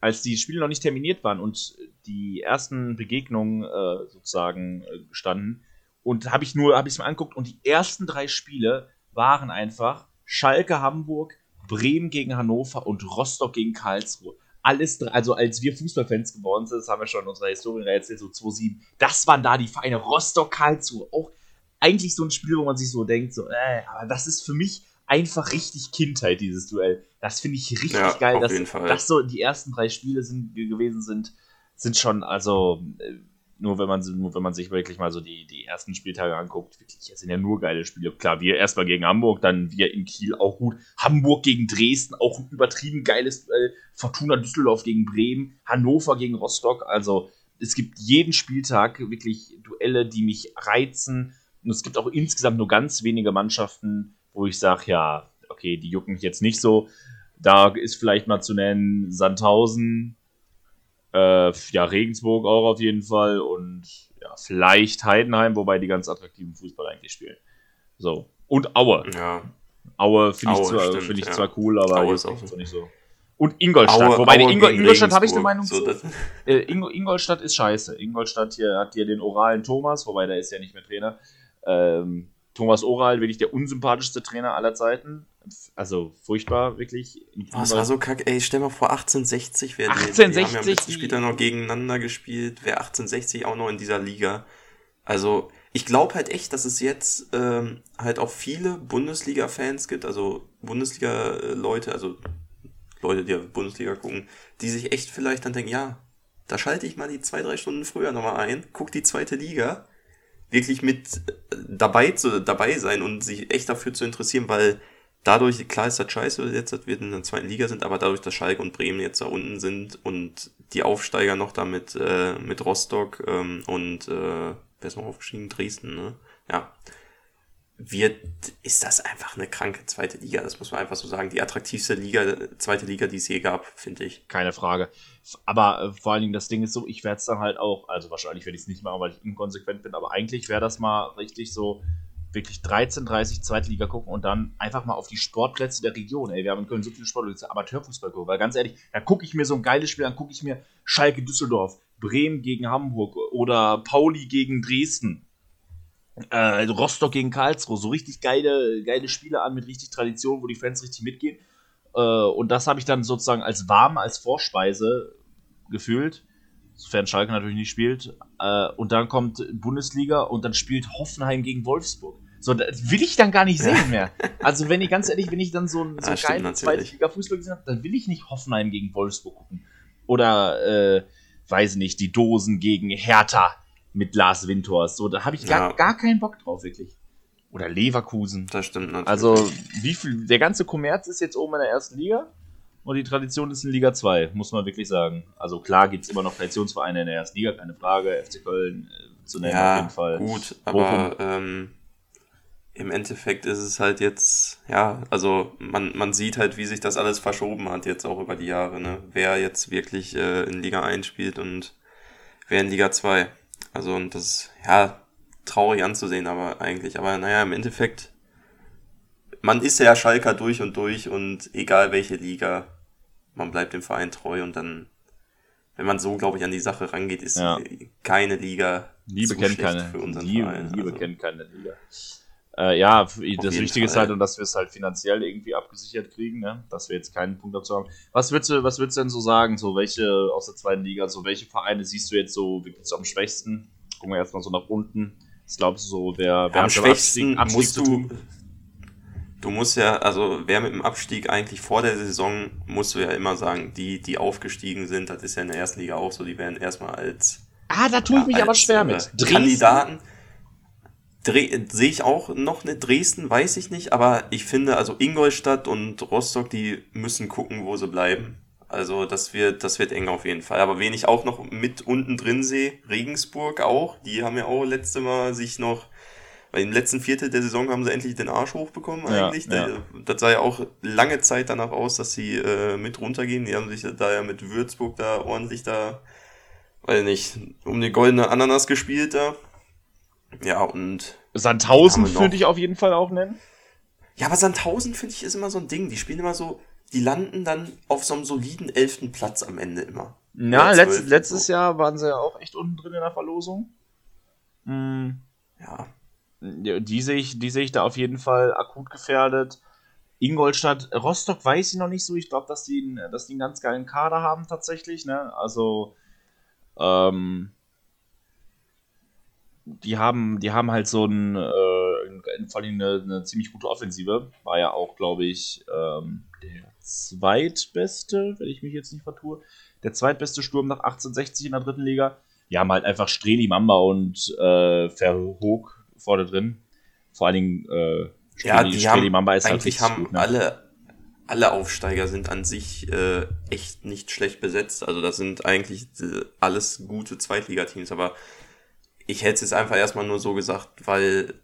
als die Spiele noch nicht terminiert waren und die ersten Begegnungen äh, sozusagen äh, standen, und habe ich nur, habe ich es mir angeguckt und die ersten drei Spiele waren einfach Schalke, Hamburg, Bremen gegen Hannover und Rostock gegen Karlsruhe. Alles, also als wir Fußballfans geworden sind, das haben wir schon in unserer Historie erzählt, so 2-7, das waren da die Vereine, Rostock, Karlsruhe, auch eigentlich so ein Spiel, wo man sich so denkt, so, äh, aber das ist für mich einfach richtig Kindheit, dieses Duell. Das finde ich richtig Ja, geil, dass, dass so die ersten drei Spiele sind, ge- gewesen sind, sind schon, also, äh, nur wenn man, nur wenn man sich wirklich mal so die, die ersten Spieltage anguckt, wirklich, es sind ja nur geile Spiele. Klar, wir erstmal gegen Hamburg, dann wir in Kiel auch gut. Hamburg gegen Dresden, auch ein übertrieben geiles Duell. Fortuna Düsseldorf gegen Bremen, Hannover gegen Rostock. Also, es gibt jeden Spieltag wirklich Duelle, die mich reizen. Und es gibt auch insgesamt nur ganz wenige Mannschaften, wo ich sage, ja, okay, die jucken mich jetzt nicht so. Da ist vielleicht mal zu nennen Sandhausen, äh, ja, Regensburg auch auf jeden Fall und ja, vielleicht Heidenheim, wobei die ganz attraktiven Fußball eigentlich spielen. So. Und Aue. Ja, Aue finde ich, zwar, stimmt, find ich ja. zwar cool, aber Aue ist auch nicht so. so nicht so. Und Ingolstadt, Aue- wobei Aue Ingo, gegen Ingolstadt habe ich eine. Meinung So, zu. Äh, Ingo, Ingolstadt ist scheiße. Ingolstadt hier hat hier den oralen Thomas, wobei der ist ja nicht mehr Trainer. Ähm, Thomas Oral, wirklich der unsympathischste Trainer aller Zeiten. Also furchtbar, wirklich. Oh, es war so kacke. Ey, stell mal vor, 1860 wäre Die haben ja 1860, am letzten die- Spieltag noch gegeneinander gespielt. Wäre 1860 auch noch in dieser Liga. Also, ich glaube halt echt, dass es jetzt ähm, halt auch viele Bundesliga-Fans gibt, also Bundesliga-Leute, also Leute, die auf Bundesliga gucken, die sich echt vielleicht dann denken, ja, da schalte ich mal die zwei, drei Stunden früher nochmal ein, guck die zweite Liga, wirklich mit äh, dabei zu, dabei sein und sich echt dafür zu interessieren, weil dadurch, klar ist das scheiße, jetzt, dass wir in der zweiten Liga sind, aber dadurch, dass Schalke und Bremen jetzt da unten sind und die Aufsteiger noch da mit, äh, mit Rostock ähm, und äh, wer ist noch aufgestiegen? Dresden, ne? Ja. Wird, ist das einfach eine kranke zweite Liga, das muss man einfach so sagen. Die attraktivste Liga, zweite Liga, die es je gab, finde ich. Keine Frage. Aber äh, vor allen Dingen, das Ding ist so, ich werde es dann halt auch, also wahrscheinlich werde ich es nicht machen, weil ich inkonsequent bin, aber eigentlich wäre das mal richtig so, wirklich 13, 30 zweite Liga gucken und dann einfach mal auf die Sportplätze der Region. Ey, wir haben in Köln so viele Sportplätze, Amateurfußball gucken, weil ganz ehrlich, da gucke ich mir so ein geiles Spiel an, gucke ich mir Schalke Düsseldorf, Bremen gegen Hamburg oder Pauli gegen Dresden. Äh, Rostock gegen Karlsruhe, so richtig geile, geile Spiele an mit richtig Tradition, wo die Fans richtig mitgehen. Äh, und das habe ich dann sozusagen als warm, als Vorspeise gefühlt sofern Schalke natürlich nicht spielt. Äh, und dann kommt Bundesliga und dann spielt Hoffenheim gegen Wolfsburg. So, das will ich dann gar nicht sehen mehr. Also, wenn ich ganz ehrlich, wenn ich dann so, so Ja, geilen Zweitliga-Fußball gesehen habe, dann will ich nicht Hoffenheim gegen Wolfsburg gucken. Oder, äh, weiß nicht, die Dosen gegen Hertha mit Lars Winters. So, da habe ich gar, Ja. gar keinen Bock drauf, wirklich. Oder Leverkusen. Das stimmt natürlich. Also, wie viel, der ganze Kommerz ist jetzt oben in der ersten Liga und die Tradition ist in Liga 2, muss man wirklich sagen. Also, klar gibt es immer noch Traditionsvereine in der ersten Liga, keine Frage. FC Köln äh, zu nennen ja, auf jeden Fall. gut, aber ähm, im Endeffekt ist es halt jetzt, ja, also man, man sieht halt, wie sich das alles verschoben hat jetzt auch über die Jahre, ne? Wer jetzt wirklich äh, in Liga 1 spielt und wer in Liga 2. Also und das ist, ja, traurig anzusehen, aber eigentlich. Aber naja, im Endeffekt, man ist ja Schalker durch und durch und egal welche Liga, man bleibt dem Verein treu und dann, wenn man so, glaube ich, an die Sache rangeht, ist Ja. keine Liga Liebe zu kennt keine, für unseren Liebe, Verein. Liebe also. kennt keine Liga. Äh, ja, das Wichtige ist halt, und dass wir es halt finanziell irgendwie abgesichert kriegen, ne? dass wir jetzt keinen Punkt dazu haben. Was würdest du, was würdest du denn so sagen, so welche aus der zweiten Liga, so welche Vereine siehst du jetzt so wirklich so am schwächsten? Gucken wir erstmal so nach unten. Was glaubst du so, wer, wer Am schwächsten Abstieg musst du, du musst ja, also wer mit dem Abstieg eigentlich vor der Saison, musst du ja immer sagen, die, die aufgestiegen sind, das ist ja in der ersten Liga auch so, die werden erstmal als Ah, da tue ich mich aber schwer äh, mit. Kandidaten. Sehe ich auch noch eine Dresden, weiß ich nicht, aber ich finde, also Ingolstadt und Rostock, die müssen gucken, wo sie bleiben. Also das wird, das wird eng auf jeden Fall. Aber wen ich auch noch mit unten drin sehe, Regensburg auch, die haben ja auch letzte Mal sich noch, weil im letzten Viertel der Saison haben sie endlich den Arsch hochbekommen Ja, eigentlich. ja. Das sah ja auch lange Zeit danach aus, dass sie äh, mit runtergehen. Die haben sich da ja mit Würzburg da ordentlich da weiß nicht, um die goldene Ananas gespielt da. Ja, und. Sandhausen würde ich auf jeden Fall auch nennen. Ja, aber Sandhausen, finde ich, ist immer so ein Ding. Die spielen immer so, die landen dann auf so einem soliden elften Platz am Ende immer. Ja, letzt, letztes so. Jahr waren sie ja auch echt unten drin in der Verlosung. Mm, Ja. Die sehe ich, die sehe ich da auf jeden Fall akut gefährdet. Ingolstadt, Rostock weiß ich noch nicht so. Ich glaube, dass die, einen- dass die einen ganz geilen Kader haben tatsächlich. Ne? Also ähm, die haben, die haben halt so ein, äh, vor allem eine, eine ziemlich gute Offensive. War ja auch, glaube ich, ähm, der zweitbeste, wenn ich mich jetzt nicht vertue, der zweitbeste Sturm nach 1860 in der dritten Liga. Die haben halt einfach Streli, Mamba und äh, Verhoog vorne drin. Vor allen Dingen äh, Ja, Streli, die Streli haben, Mamba ist halt eigentlich richtig haben gut. Ne? alle, alle Aufsteiger sind an sich äh, echt nicht schlecht besetzt. Also das sind eigentlich äh, alles gute Zweitligateams, aber ich hätte es jetzt einfach erstmal nur so gesagt, weil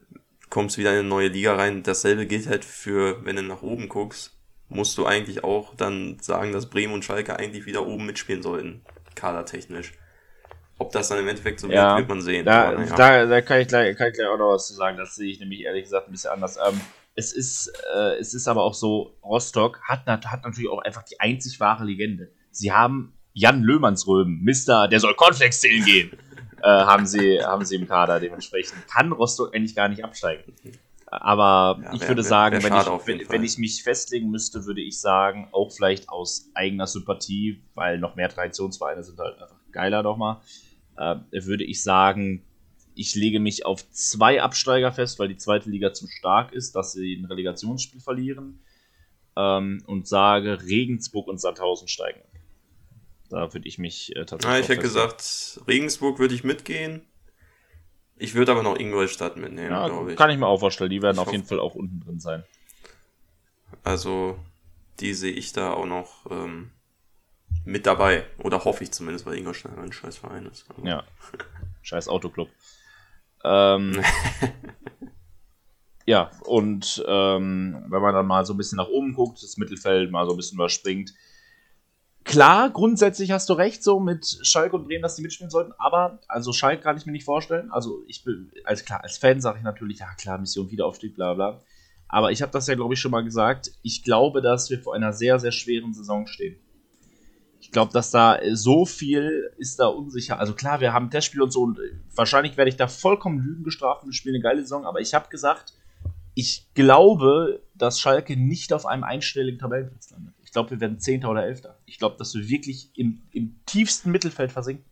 kommst wieder in eine neue Liga rein. Dasselbe gilt halt für, wenn du nach oben guckst, musst du eigentlich auch dann sagen, dass Bremen und Schalke eigentlich wieder oben mitspielen sollten, kadertechnisch. Ob das dann im Endeffekt so Ja, wird, wird man sehen. Da, Aber naja. da, da kann, ich gleich, kann ich gleich auch noch was zu sagen. Das sehe ich nämlich ehrlich gesagt ein bisschen anders. Ähm, es, ist, äh, es ist aber auch so, Rostock hat, hat natürlich auch einfach die einzig wahre Legende. Sie haben Jan Löhmannsröben, Mister, der soll Cornflakes zählen gehen, (laughs) haben, sie, haben sie im Kader. Dementsprechend kann Rostock eigentlich gar nicht absteigen. Aber Ja, ich wär- würde wär- sagen, wär wenn, ich, wenn, wenn ich mich festlegen müsste, würde ich sagen, auch vielleicht aus eigener Sympathie, weil noch mehr Traditionsvereine sind halt einfach geiler nochmal, äh, würde ich sagen, ich lege mich auf zwei Absteiger fest, weil die zweite Liga zu stark ist, dass sie ein Relegationsspiel verlieren. Ähm, und sage, Regensburg und Sandhausen steigen. ab. Da würde ich mich äh, tatsächlich. Ja, ich hätte gesagt, Regensburg würde ich mitgehen. Ich würde aber noch Ingolstadt mitnehmen, Ja, glaube ich. kann ich mir auch vorstellen. Die werden Ich auf jeden Fall auch unten drin sein. Also, die sehe ich da auch noch ähm, mit dabei. Oder hoffe ich zumindest, weil Ingolstadt ein scheiß Verein ist. Aber- Ja. (laughs) Scheiß Autoclub. Ähm, (laughs) ja, und ähm, wenn man dann mal so ein bisschen nach oben guckt, das Mittelfeld mal so ein bisschen überspringt. Klar, grundsätzlich hast du recht, so mit Schalke und Bremen, dass die mitspielen sollten, aber also Schalke kann ich mir nicht vorstellen. Also ich bin, als klar, als Fan sage ich natürlich, ja klar, Mission Wiederaufstieg, bla bla. Aber ich habe das ja, glaube ich, schon mal gesagt. Ich glaube, dass wir vor einer sehr, sehr schweren Saison stehen. Ich glaube, dass da so viel ist da unsicher. Also klar, wir haben Testspiel und so und äh, wahrscheinlich werde ich da vollkommen Lügen gestraft und wir spielen eine geile Saison, aber ich habe gesagt, ich glaube, dass Schalke nicht auf einem einstelligen Tabellenplatz landet. Ich glaube, wir werden Zehnter oder Elfter. Ich glaube, dass wir wirklich im, im tiefsten Mittelfeld versinken.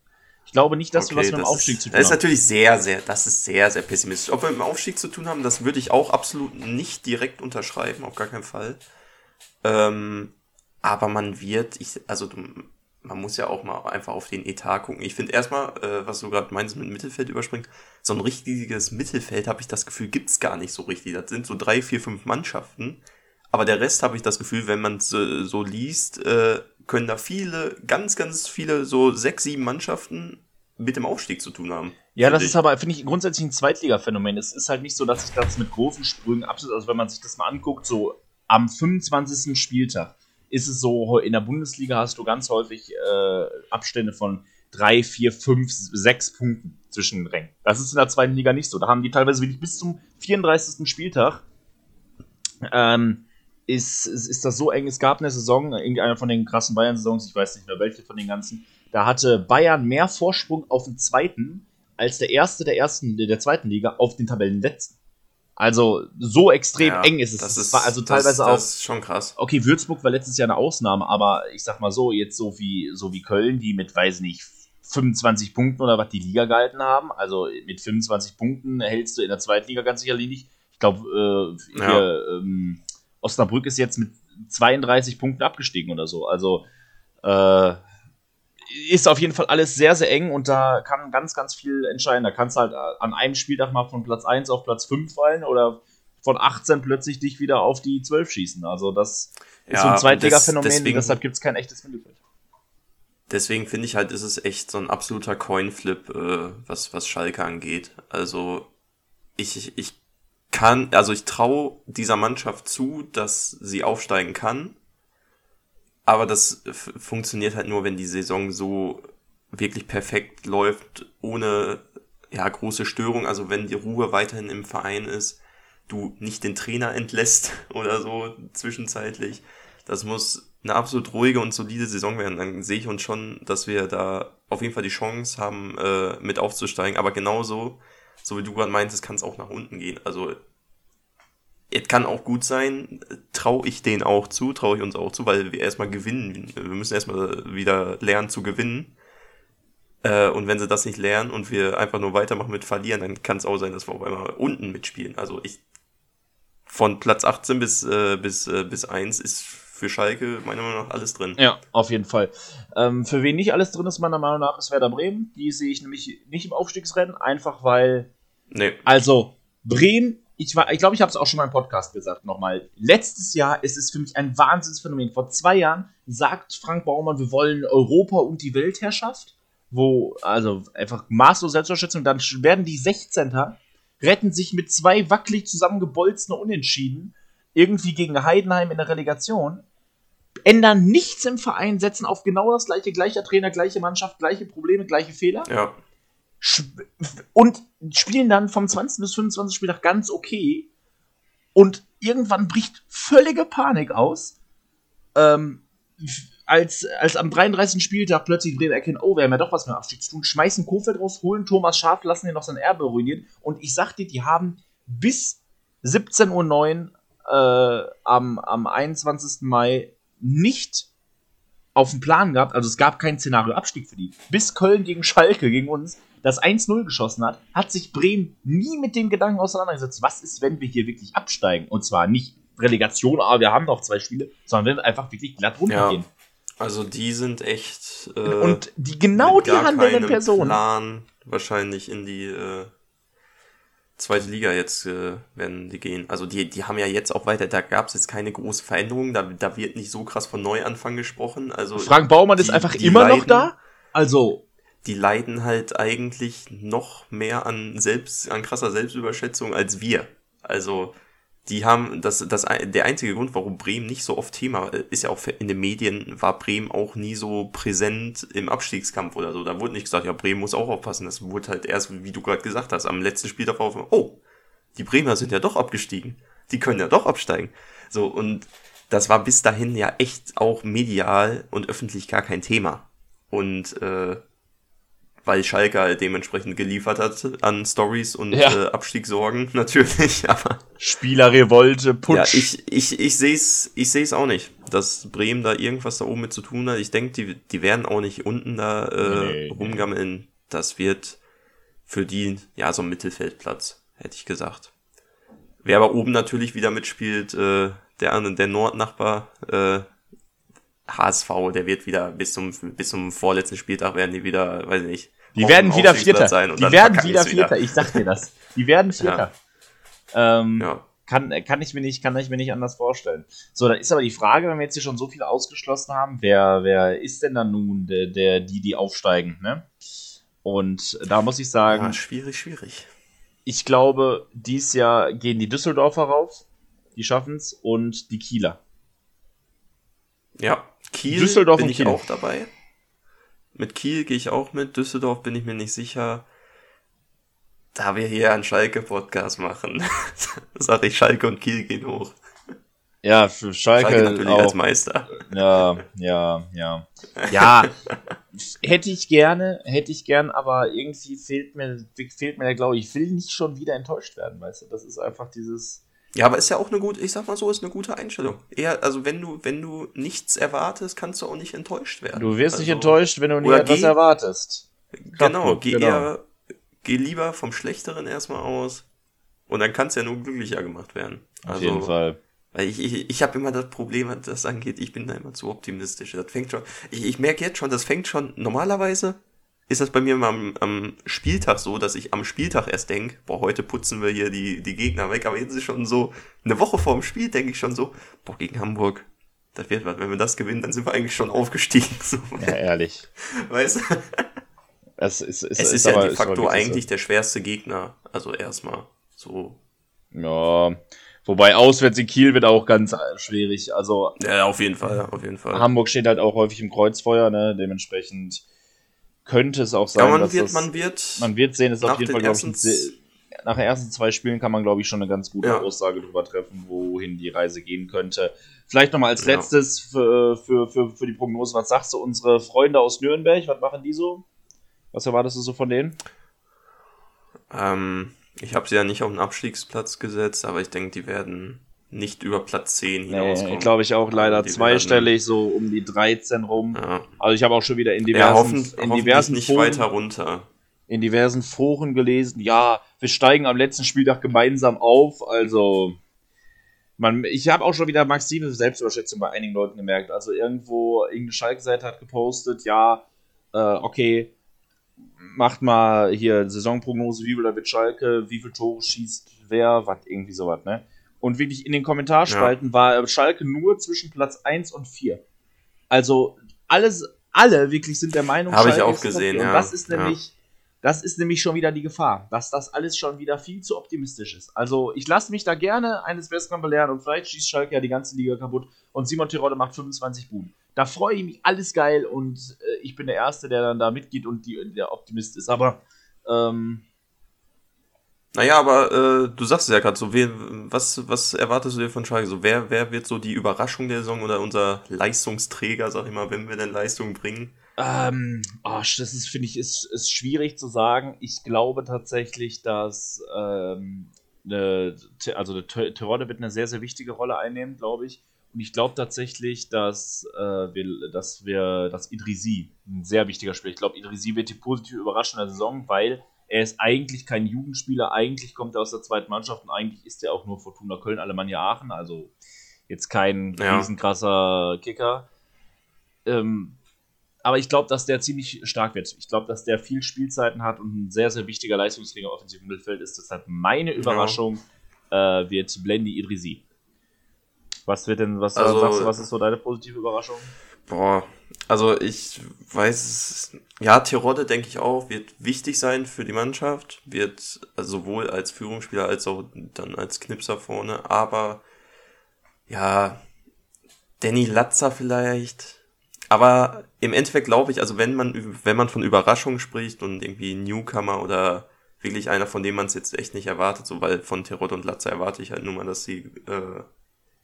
Ich glaube nicht, dass wir was mit dem Aufstieg ist, zu tun Das ist haben. natürlich sehr, sehr, das ist sehr, sehr pessimistisch. Ob wir mit dem Aufstieg zu tun haben, das würde ich auch absolut nicht direkt unterschreiben, auf gar keinen Fall. Ähm, aber man wird, ich, also man muss ja auch mal einfach auf den Etat gucken. Ich finde erstmal, äh, was du gerade meinst mit Mittelfeld überspringen, so ein richtiges Mittelfeld habe ich das Gefühl, gibt's gar nicht so richtig. Das sind so drei, vier, fünf Mannschaften. Aber der Rest habe ich das Gefühl, wenn man es äh, so liest, äh, können da viele, ganz, ganz viele, so sechs, sieben Mannschaften mit dem Aufstieg zu tun haben. Ja, das Finde ist ich. aber, finde ich, grundsätzlich ein Zweitliga-Phänomen. Es ist halt nicht so, dass sich das mit großen Sprüngen abschließt. Also wenn man sich das mal anguckt, so am 25. Spieltag ist es so, in der Bundesliga hast du ganz häufig äh, Abstände von drei, vier, fünf, sechs Punkten zwischen den Rängen. Das ist in der zweiten Liga nicht so. Da haben die teilweise wirklich bis zum 34. Spieltag ähm, ist, ist, ist das so eng. Es gab eine Saison, irgendeiner von den krassen Bayern-Saisons, ich weiß nicht mehr welche von den ganzen, da hatte Bayern mehr Vorsprung auf den zweiten als der erste der ersten der zweiten Liga auf den Tabellenletzten. Also so extrem Ja, eng ist es. Das ist, also das, teilweise auch. Das ist schon krass. Okay, Würzburg war letztes Jahr eine Ausnahme, aber ich sag mal so, jetzt so wie, so wie Köln, die mit, weiß nicht, 25 Punkten oder was die Liga gehalten haben. Also mit 25 Punkten hältst du in der zweiten Liga ganz sicherlich nicht. Ich glaube, äh, Ja. ähm, Osnabrück ist jetzt mit 32 Punkten abgestiegen oder so. Also äh, ist auf jeden Fall alles sehr, sehr eng und da kann ganz, ganz viel entscheiden. Da kannst du halt an einem Spieltag mal von Platz 1 auf Platz 5 fallen oder von 18 plötzlich dich wieder auf die 12 schießen. Also das ist so Ja, ein Zweitliga-Phänomen, des- deswegen- deshalb gibt es kein echtes Mittelfeld. Deswegen finde ich halt, ist es echt so ein absoluter Coinflip, äh, was, was Schalke angeht. Also ich, ich kann, also ich traue dieser Mannschaft zu, dass sie aufsteigen kann. Aber das funktioniert halt nur, wenn die Saison so wirklich perfekt läuft, ohne ja, große Störung. Also wenn die Ruhe weiterhin im Verein ist, du nicht den Trainer entlässt (laughs) oder so zwischenzeitlich. Das muss eine absolut ruhige und solide Saison werden. Dann sehe ich uns schon, dass wir da auf jeden Fall die Chance haben, äh, mit aufzusteigen. Aber genauso, so wie du gerade meintest, kann es auch nach unten gehen. Also es kann auch gut sein, traue ich denen auch zu, traue ich uns auch zu, weil wir erstmal gewinnen. Wir müssen erstmal wieder lernen zu gewinnen. Äh, und wenn sie das nicht lernen und wir einfach nur weitermachen mit verlieren, dann kann es auch sein, dass wir auf einmal unten mitspielen. Also ich von Platz 18 bis, äh, bis, äh, bis 1 ist für Schalke meiner Meinung nach alles drin. Ja, auf jeden Fall. Ähm, für wen nicht alles drin ist, meiner Meinung nach, ist Werder Bremen. Die sehe ich nämlich nicht im Aufstiegsrennen, einfach weil Nee, Also, Bremen, ich, war- ich glaube, ich habe es auch schon mal im Podcast gesagt, nochmal. Letztes Jahr ist es für mich ein Wahnsinnsphänomen. Vor zwei Jahren sagt Frank Baumann, wir wollen Europa und die Weltherrschaft. Wo, also einfach maßlos Selbstverschätzung. Dann werden die 16. retten sich mit zwei wackelig zusammengebolzene Unentschieden irgendwie gegen Heidenheim in der Relegation. Ändern nichts im Verein, setzen auf genau das gleiche, gleicher Trainer, gleiche Mannschaft, gleiche Probleme, gleiche Fehler ja. und spielen dann vom 20. bis 25. Spieltag ganz okay. Und irgendwann bricht völlige Panik aus. Ähm, als, als am 33. Spieltag plötzlich Bremen erkennen, oh, wir haben ja doch was mit dem Abstieg zu tun, schmeißen Kofeld raus, holen Thomas Schaf, lassen ihn noch sein Erbe ruinieren. Und ich sag dir, die haben bis 17.09 Uhr äh, am, am 21. Mai nicht auf dem Plan gehabt, also es gab kein Szenario Abstieg für die. Bis Köln gegen Schalke, gegen uns, das 1-0 geschossen hat, hat sich Bremen nie mit dem Gedanken auseinandergesetzt, was ist, wenn wir hier wirklich absteigen? Und zwar nicht Relegation, aber wir haben noch zwei Spiele, sondern wenn wir einfach wirklich glatt runtergehen. Also die sind echt. Äh, Und die genau die handelnden Personen. Plan wahrscheinlich in die äh, zweite Liga jetzt äh, werden die gehen. Also die, die haben ja jetzt auch weiter, da gab es jetzt keine große Veränderung, da, da wird nicht so krass von Neuanfang gesprochen. Also Frank Baumann ist die- einfach die immer noch leiden- da. Also, Die leiden halt eigentlich noch mehr an selbst, an krasser Selbstüberschätzung als wir. Also die haben das, das der einzige Grund, warum Bremen nicht so oft Thema ist ja auch in den Medien war Bremen auch nie so präsent im Abstiegskampf oder so. Da wurde nicht gesagt, ja Bremen muss auch aufpassen. Das wurde halt erst, wie du gerade gesagt hast, am letzten Spiel darauf, oh, die Bremer sind ja doch abgestiegen. Die können ja doch absteigen. So und das war bis dahin ja echt auch medial und öffentlich gar kein Thema. Und äh, weil Schalke halt dementsprechend geliefert hat an Stories und Ja. äh, Abstiegssorgen (laughs) natürlich, aber Spielerrevolte, Putsch. ja, ich, ich, ich sehe es ich seh's auch nicht, dass Bremen da irgendwas da oben mit zu tun hat. Ich denke, die, die werden auch nicht unten da äh, Nee, nee. rumgammeln. Das wird für die, ja, so ein Mittelfeldplatz, hätte ich gesagt. Wer aber oben natürlich wieder mitspielt, äh, der, andere- der Nordnachbar, äh, HSV, der wird wieder bis zum, bis zum vorletzten Spieltag werden die wieder, weiß ich nicht. die werden wieder Vierter. sein und die werden wieder Vierter. Ich sag dir das. Die werden (laughs) Vierter. Ähm, Ja. kann, kann, ich mir nicht, kann ich mir nicht anders vorstellen. So, dann ist aber die Frage, wenn wir jetzt hier schon so viele ausgeschlossen haben, wer, wer ist denn dann nun der, der die, die aufsteigen, ne? Und da muss ich sagen, ja, schwierig, schwierig. ich glaube, dies Jahr gehen die Düsseldorfer rauf, die schaffen's, und die Kieler. Ja, Kiel Düsseldorf bin ich Kiel. auch dabei. Mit Kiel gehe ich auch mit. Düsseldorf bin ich mir nicht sicher. Da wir hier einen Schalke-Podcast machen, (laughs) sage ich, Schalke und Kiel gehen hoch. Ja, für Schalke, Schalke natürlich auch. als Meister. Ja, ja, ja. Ja, hätte ich gerne, hätte ich gern, aber irgendwie fehlt mir, fehlt mir der Glaube. Ich will nicht schon wieder enttäuscht werden, weißt du? Das ist einfach dieses. Ja, aber ist ja auch eine gute, ich sag mal so, ist eine gute Einstellung. Eher, also wenn du, wenn du nichts erwartest, kannst du auch nicht enttäuscht werden. Du wirst nicht also, enttäuscht, wenn du nie etwas geh- erwartest. Genau, geh genau. eher, geh lieber vom Schlechteren erstmal aus. Und dann kann es ja nur glücklicher gemacht werden. Auf Also, jeden Fall. Weil ich, ich, ich habe immer das Problem, was das angeht, ich bin da immer zu optimistisch. Das fängt schon, ich, ich merke jetzt schon, das fängt schon, normalerweise ist das bei mir immer am, am Spieltag so, dass ich am Spieltag erst denke, boah, heute putzen wir hier die, die Gegner weg, aber jetzt ist schon so, eine Woche vor dem Spiel denke ich schon so, boah, gegen Hamburg, das wird was, wenn wir das gewinnen, dann sind wir eigentlich schon aufgestiegen. So, Ja, ehrlich. (laughs) weißt du? Es ist, ist, Es ist, ja aber- de ist facto wirklich so. eigentlich der schwerste Gegner, also erstmal so. Ja. Wobei auswärts in Kiel wird auch ganz schwierig. Also Ja, auf jeden Fall, auf jeden Fall. Hamburg steht halt auch häufig im Kreuzfeuer, ne? Dementsprechend könnte es auch sein, Ja, man dass wird, das, man wird, man wird sehen, ist auf jeden den Fall, glaube ich, ein nach den ersten zwei Spielen kann man, glaube ich, schon eine ganz gute Ja. Aussage darüber treffen, wohin die Reise gehen könnte. Vielleicht nochmal als Ja. letztes für, für, für, für die Prognose, was sagst du, unsere Freunde aus Nürnberg, was machen die so? Was erwartest du so von denen? Ähm, ich habe sie ja nicht auf den Abstiegsplatz gesetzt, aber ich denke, die werden nicht über Platz 10 hinauskommen. Nee, glaube ich auch leider die zweistellig, so um die 13 rum. Ja, Also ich habe auch schon wieder in ja diversen, hoffen, in diversen nicht Foren, weiter runter. in diversen Foren gelesen, ja, wir steigen am letzten Spieltag gemeinsam auf. Also, man, ich habe auch schon wieder massive Selbstüberschätzung bei einigen Leuten gemerkt. Also irgendwo, irgendeine Schalke-Seite hat gepostet, ja, äh, okay, macht mal hier Saisonprognose, wie viel da wird Schalke, wie viele Tore schießt wer, was, irgendwie sowas, ne? Und wirklich in den Kommentarspalten war Schalke nur zwischen Platz 1 und 4. Also alles, alle wirklich sind der Meinung, Habe ich Schalke auch ist top. gesehen, Und ja. das ist Ja. nämlich, das ist nämlich schon wieder die Gefahr, dass das alles schon wieder viel zu optimistisch ist. Also ich lasse mich da gerne eines Besseren belehren und vielleicht schießt Schalke ja die ganze Liga kaputt und Simon Terodde macht 25 Buden. Da freue ich mich, alles geil und äh, ich bin der Erste, der dann da mitgeht und die, der Optimist ist. Aber ähm, Naja, aber äh, du sagst es ja gerade so, wer, was, was erwartest du dir von Schalke? So, wer, wer wird so die Überraschung der Saison oder unser Leistungsträger, sag ich mal, wenn wir denn Leistung bringen? Ähm, oh, das ist, finde ich, ist, ist schwierig zu sagen. Ich glaube tatsächlich, dass ähm, eine, also eine wird eine sehr, sehr wichtige Rolle einnehmen, glaube ich. Und ich glaube tatsächlich, dass, äh, wir, dass wir, dass Idrisi ein sehr wichtiger Spieler. Ich glaube, Idrisi wird die positive Überraschung der Saison, weil er ist eigentlich kein Jugendspieler, eigentlich kommt er aus der zweiten Mannschaft und eigentlich ist er auch nur Fortuna Köln, Alemannia Aachen, also jetzt kein Ja. riesenkrasser Kicker. Ähm, aber ich glaube, dass der ziemlich stark wird. Ich glaube, dass der viel Spielzeiten hat und ein sehr, sehr wichtiger Leistungsträger auf offensiven Mittelfeld ist. Deshalb meine Überraschung ja. äh, wird Blendi Idrisi. Was wird denn, was also, sagst du, was ist so deine positive Überraschung? Boah, also ich weiß, ja, Tirode denke ich auch, wird wichtig sein für die Mannschaft, wird sowohl als Führungsspieler als auch dann als Knipser vorne, aber ja, Danny Latzer vielleicht, aber im Endeffekt glaube ich, also wenn man, wenn man von Überraschung spricht und irgendwie Newcomer oder wirklich einer, von dem man es jetzt echt nicht erwartet, so weil von Tirode und Latzer erwarte ich halt nur mal, dass sie äh,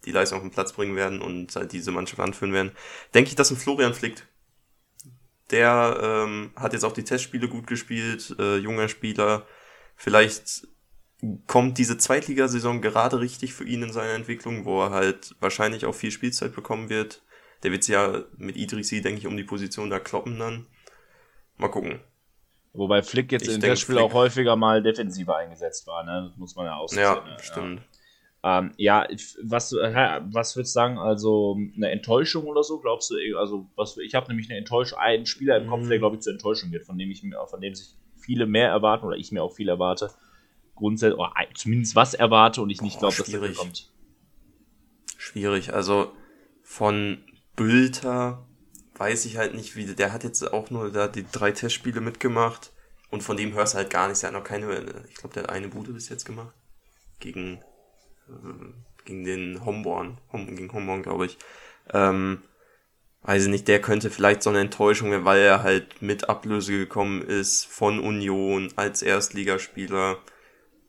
die Leistung auf den Platz bringen werden und halt diese Mannschaft anführen werden, denke ich, dass ein Florian Flickt, der ähm, hat jetzt auch die Testspiele gut gespielt, äh, junger Spieler, vielleicht kommt diese Zweitligasaison gerade richtig für ihn in seiner Entwicklung, wo er halt wahrscheinlich auch viel Spielzeit bekommen wird. Der wird sich ja mit Idrisi, denke ich, um die Position da kloppen dann. Mal gucken. Wobei Flick jetzt ich in dem Spiel auch häufiger mal defensiver eingesetzt war, ne? Das muss man ja auch Ja, ne? stimmt. Ja. Ähm, ja, was, äh, was würdest du sagen? Also eine Enttäuschung oder so? Glaubst du? Also was? Ich habe nämlich eine Enttäuschung, einen Spieler im Kopf, der mhm. glaube ich zur Enttäuschung wird, von dem ich von dem sich viele mehr erwarten oder ich mir auch viel erwarte. Grundsätzlich oder zumindest was erwarte und ich nicht glaube, dass der kommt. Schwierig. Also von Bülter weiß ich halt nicht, wie der hat jetzt auch nur da die drei Testspiele mitgemacht und von dem hörst du halt gar nichts. Der hat noch keine, ich glaube, der hat eine Bude bis jetzt gemacht gegen gegen den Homborn, Hom gegen Homborn, glaube ich. Ähm, weiß ich nicht, der könnte vielleicht so eine Enttäuschung werden, weil er halt mit Ablöse gekommen ist von Union als Erstligaspieler.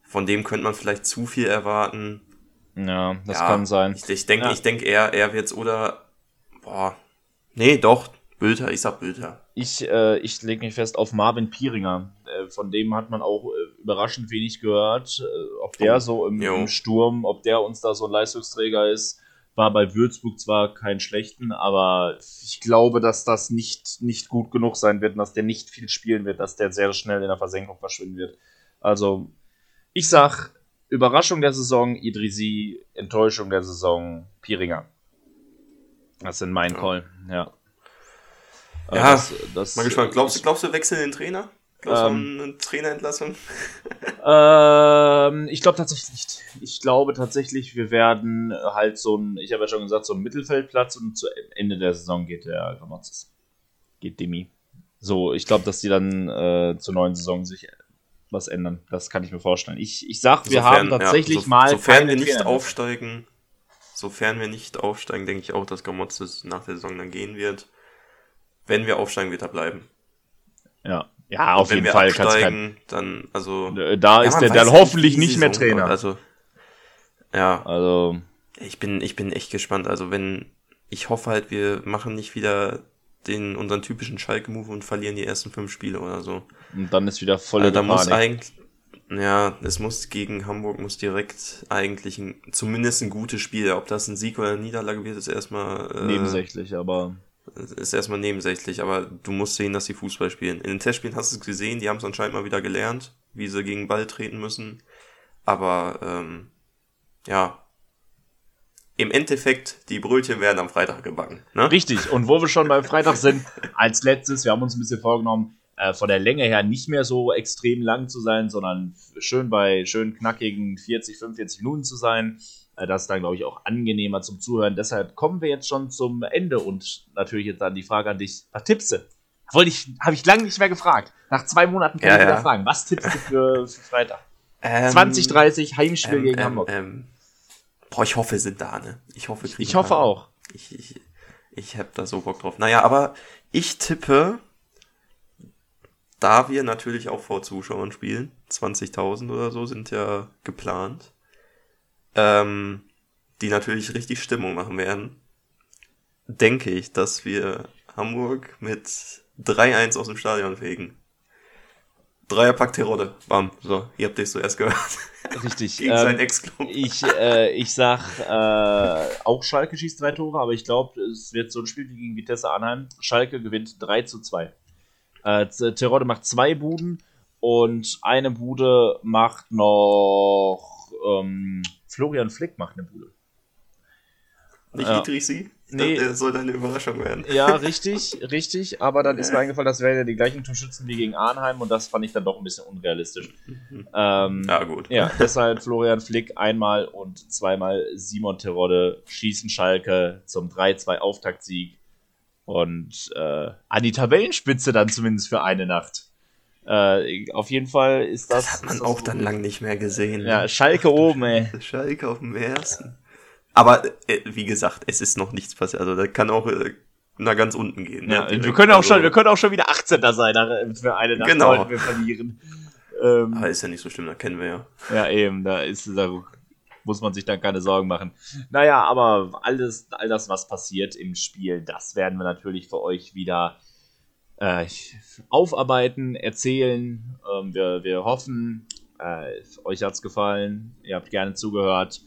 Von dem könnte man vielleicht zu viel erwarten. Ja, das ja, kann sein. Ich, ich denke, ja. ich denke, er, er wird's oder, boah, nee, doch, Bülter, ich sag Bülter. Ich, äh, ich lege mich fest auf Marvin Pieringer. Äh, von dem hat man auch äh, überraschend wenig gehört. Äh, ob der oh, so im, im, Sturm, ob der uns da so ein Leistungsträger ist, war bei Würzburg zwar kein schlechten, aber ich glaube, dass das nicht, nicht gut genug sein wird und dass der nicht viel spielen wird, dass der sehr schnell in der Versenkung verschwinden wird. Also, ich sag, Überraschung der Saison, Idrisi, Enttäuschung der Saison, Pieringer. Das sind mein Call, ja. Ja, das, das, mal gespannt. Glaubst, du, glaubst du, wechseln den Trainer? Glaubst ähm, du eine Trainerentlassung? (laughs) ähm, ich glaube tatsächlich nicht. Ich glaube tatsächlich, wir werden halt so ein, ich habe ja schon gesagt, so ein Mittelfeldplatz und zu Ende der Saison geht der Gramotzes. Geht Demi. So, ich glaube, dass die dann äh, zur neuen Saison sich was ändern. Das kann ich mir vorstellen. Ich, ich sag, wir sofern, haben tatsächlich ja, so, mal. Sofern wir nicht aufsteigen, sofern wir nicht aufsteigen, denke ich auch, dass Gramotzes nach der Saison dann gehen wird wenn wir aufsteigen, wird er bleiben. Ja, ja, auf jeden Fall. Absteigen, dann, also. Da ja, ist er dann hoffentlich nicht mehr Trainer. Also, ja. Also. Ich bin, ich bin echt gespannt. Also, wenn, ich hoffe halt, wir machen nicht wieder den, unseren typischen Schalke-Move und verlieren die ersten fünf Spiele oder so. Und dann ist wieder voll also, da muss eigentlich, ja, es muss gegen Hamburg muss direkt eigentlich ein, zumindest ein gutes Spiel. Ob das ein Sieg oder eine Niederlage wird, ist erstmal äh, nebensächlich, aber ist erstmal nebensächlich, aber du musst sehen, dass sie Fußball spielen. In den Testspielen hast du es gesehen, die haben es anscheinend mal wieder gelernt, wie sie gegen Ball treten müssen. Aber ähm, ja, im Endeffekt, die Brötchen werden am Freitag gebacken. Ne? Richtig, und wo wir schon beim Freitag sind, als letztes, wir haben uns ein bisschen vorgenommen, äh, von der Länge her nicht mehr so extrem lang zu sein, sondern schön bei schön knackigen 40, 45 Minuten zu sein. Äh, das ist dann, glaube ich, auch angenehmer zum Zuhören. Deshalb kommen wir jetzt schon zum Ende und natürlich jetzt dann die Frage an dich. Was tippst du? Wollte ich, habe ich lange nicht mehr gefragt. Nach zwei Monaten kann ja, ich wieder ja. fragen. Was tippst du für, für Freitag? Ähm, 2030 Heimspiel ähm, gegen ähm, Hamburg. Ähm, boah, ich hoffe, wir sind da, ne? Ich hoffe, Ich hoffe haben. auch. Ich, ich, ich hab da so Bock drauf. Naja, aber ich tippe, da wir natürlich auch vor Zuschauern spielen, 20.000 oder so sind ja geplant, ähm, die natürlich richtig Stimmung machen werden, denke ich, dass wir Hamburg mit 3-1 aus dem Stadion fegen. Dreierpack Terodde. Bam. So, ihr habt dich zuerst gehört. Richtig. (laughs) Gegen ähm, seinen Ex-Club. Ich, äh, ich sag, äh, auch Schalke schießt drei Tore, aber ich glaube, es wird so ein Spiel wie gegen Vitesse Arnheim. Schalke gewinnt 3 zu 2. Äh, Terodde macht zwei Buden und eine Bude macht noch ähm, Florian Flick macht eine Bude. Nicht ja. Idrissi? Nee. Das soll deine Überraschung werden. Ja, richtig, richtig. Aber dann ist mir eingefallen, das wären ja die gleichen Torschützen wie gegen Arnheim und das fand ich dann doch ein bisschen unrealistisch. Ähm, Ja, gut. ja, deshalb Florian Flick einmal und zweimal Simon Terodde schießen Schalke zum 3-2 Auftaktsieg und äh, an die Tabellenspitze dann zumindest für eine Nacht. Äh, auf jeden Fall ist das. Das hat man das auch dann lang nicht mehr gesehen. Ja, Schalke oben, ey. (laughs) Schalke auf dem ersten. Aber äh, wie gesagt, es ist noch nichts passiert. Also da kann auch äh, nach ganz unten gehen. ne? Ja, wir können auch Also, schon, wir können auch schon wieder 18. sein nach- für eine Nacht Genau. sollten wir verlieren. Ähm, Aber ist ja nicht so schlimm, da kennen wir ja. Ja, eben, da ist da muss man sich dann keine Sorgen machen. Naja, aber alles, all das, was passiert im Spiel, das werden wir natürlich für euch wieder äh, aufarbeiten, erzählen. Ähm, wir, wir hoffen, äh, euch hat's gefallen, ihr habt gerne zugehört.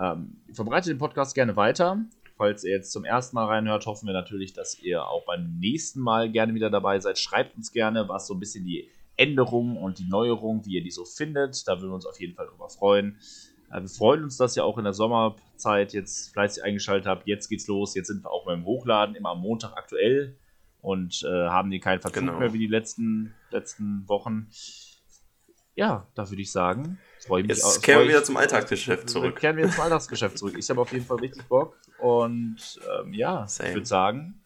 Ähm, verbreitet den Podcast gerne weiter. Falls ihr jetzt zum ersten Mal reinhört, hoffen wir natürlich, dass ihr auch beim nächsten Mal gerne wieder dabei seid. Schreibt uns gerne, was so ein bisschen die Änderungen und die Neuerungen, wie ihr die so findet. Da würden wir uns auf jeden Fall drüber freuen. Äh, Wir freuen uns, dass ihr auch in der Sommerzeit jetzt fleißig eingeschaltet habt. Jetzt geht's los. Jetzt sind wir auch beim Hochladen immer am Montag aktuell und äh, haben hier keinen Verzug Genau. mehr wie die letzten, letzten Wochen. Ja, da würde ich sagen, freue mich Jetzt auf- kehren wir wieder zum Alltagsgeschäft zurück. kehren wir zum Alltagsgeschäft zurück. Ich habe auf jeden Fall richtig Bock. Und ähm, ja, Same. ich würde sagen,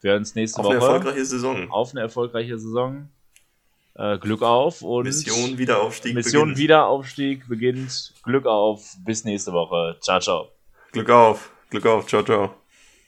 wir hören uns nächste Auf eine Woche erfolgreiche Saison. auf eine erfolgreiche Saison. Äh, Glück auf und Mission Wiederaufstieg. Mission beginnt. Wiederaufstieg beginnt. Glück auf. Bis nächste Woche. Ciao, ciao. Glück auf. Glück auf. Ciao, ciao.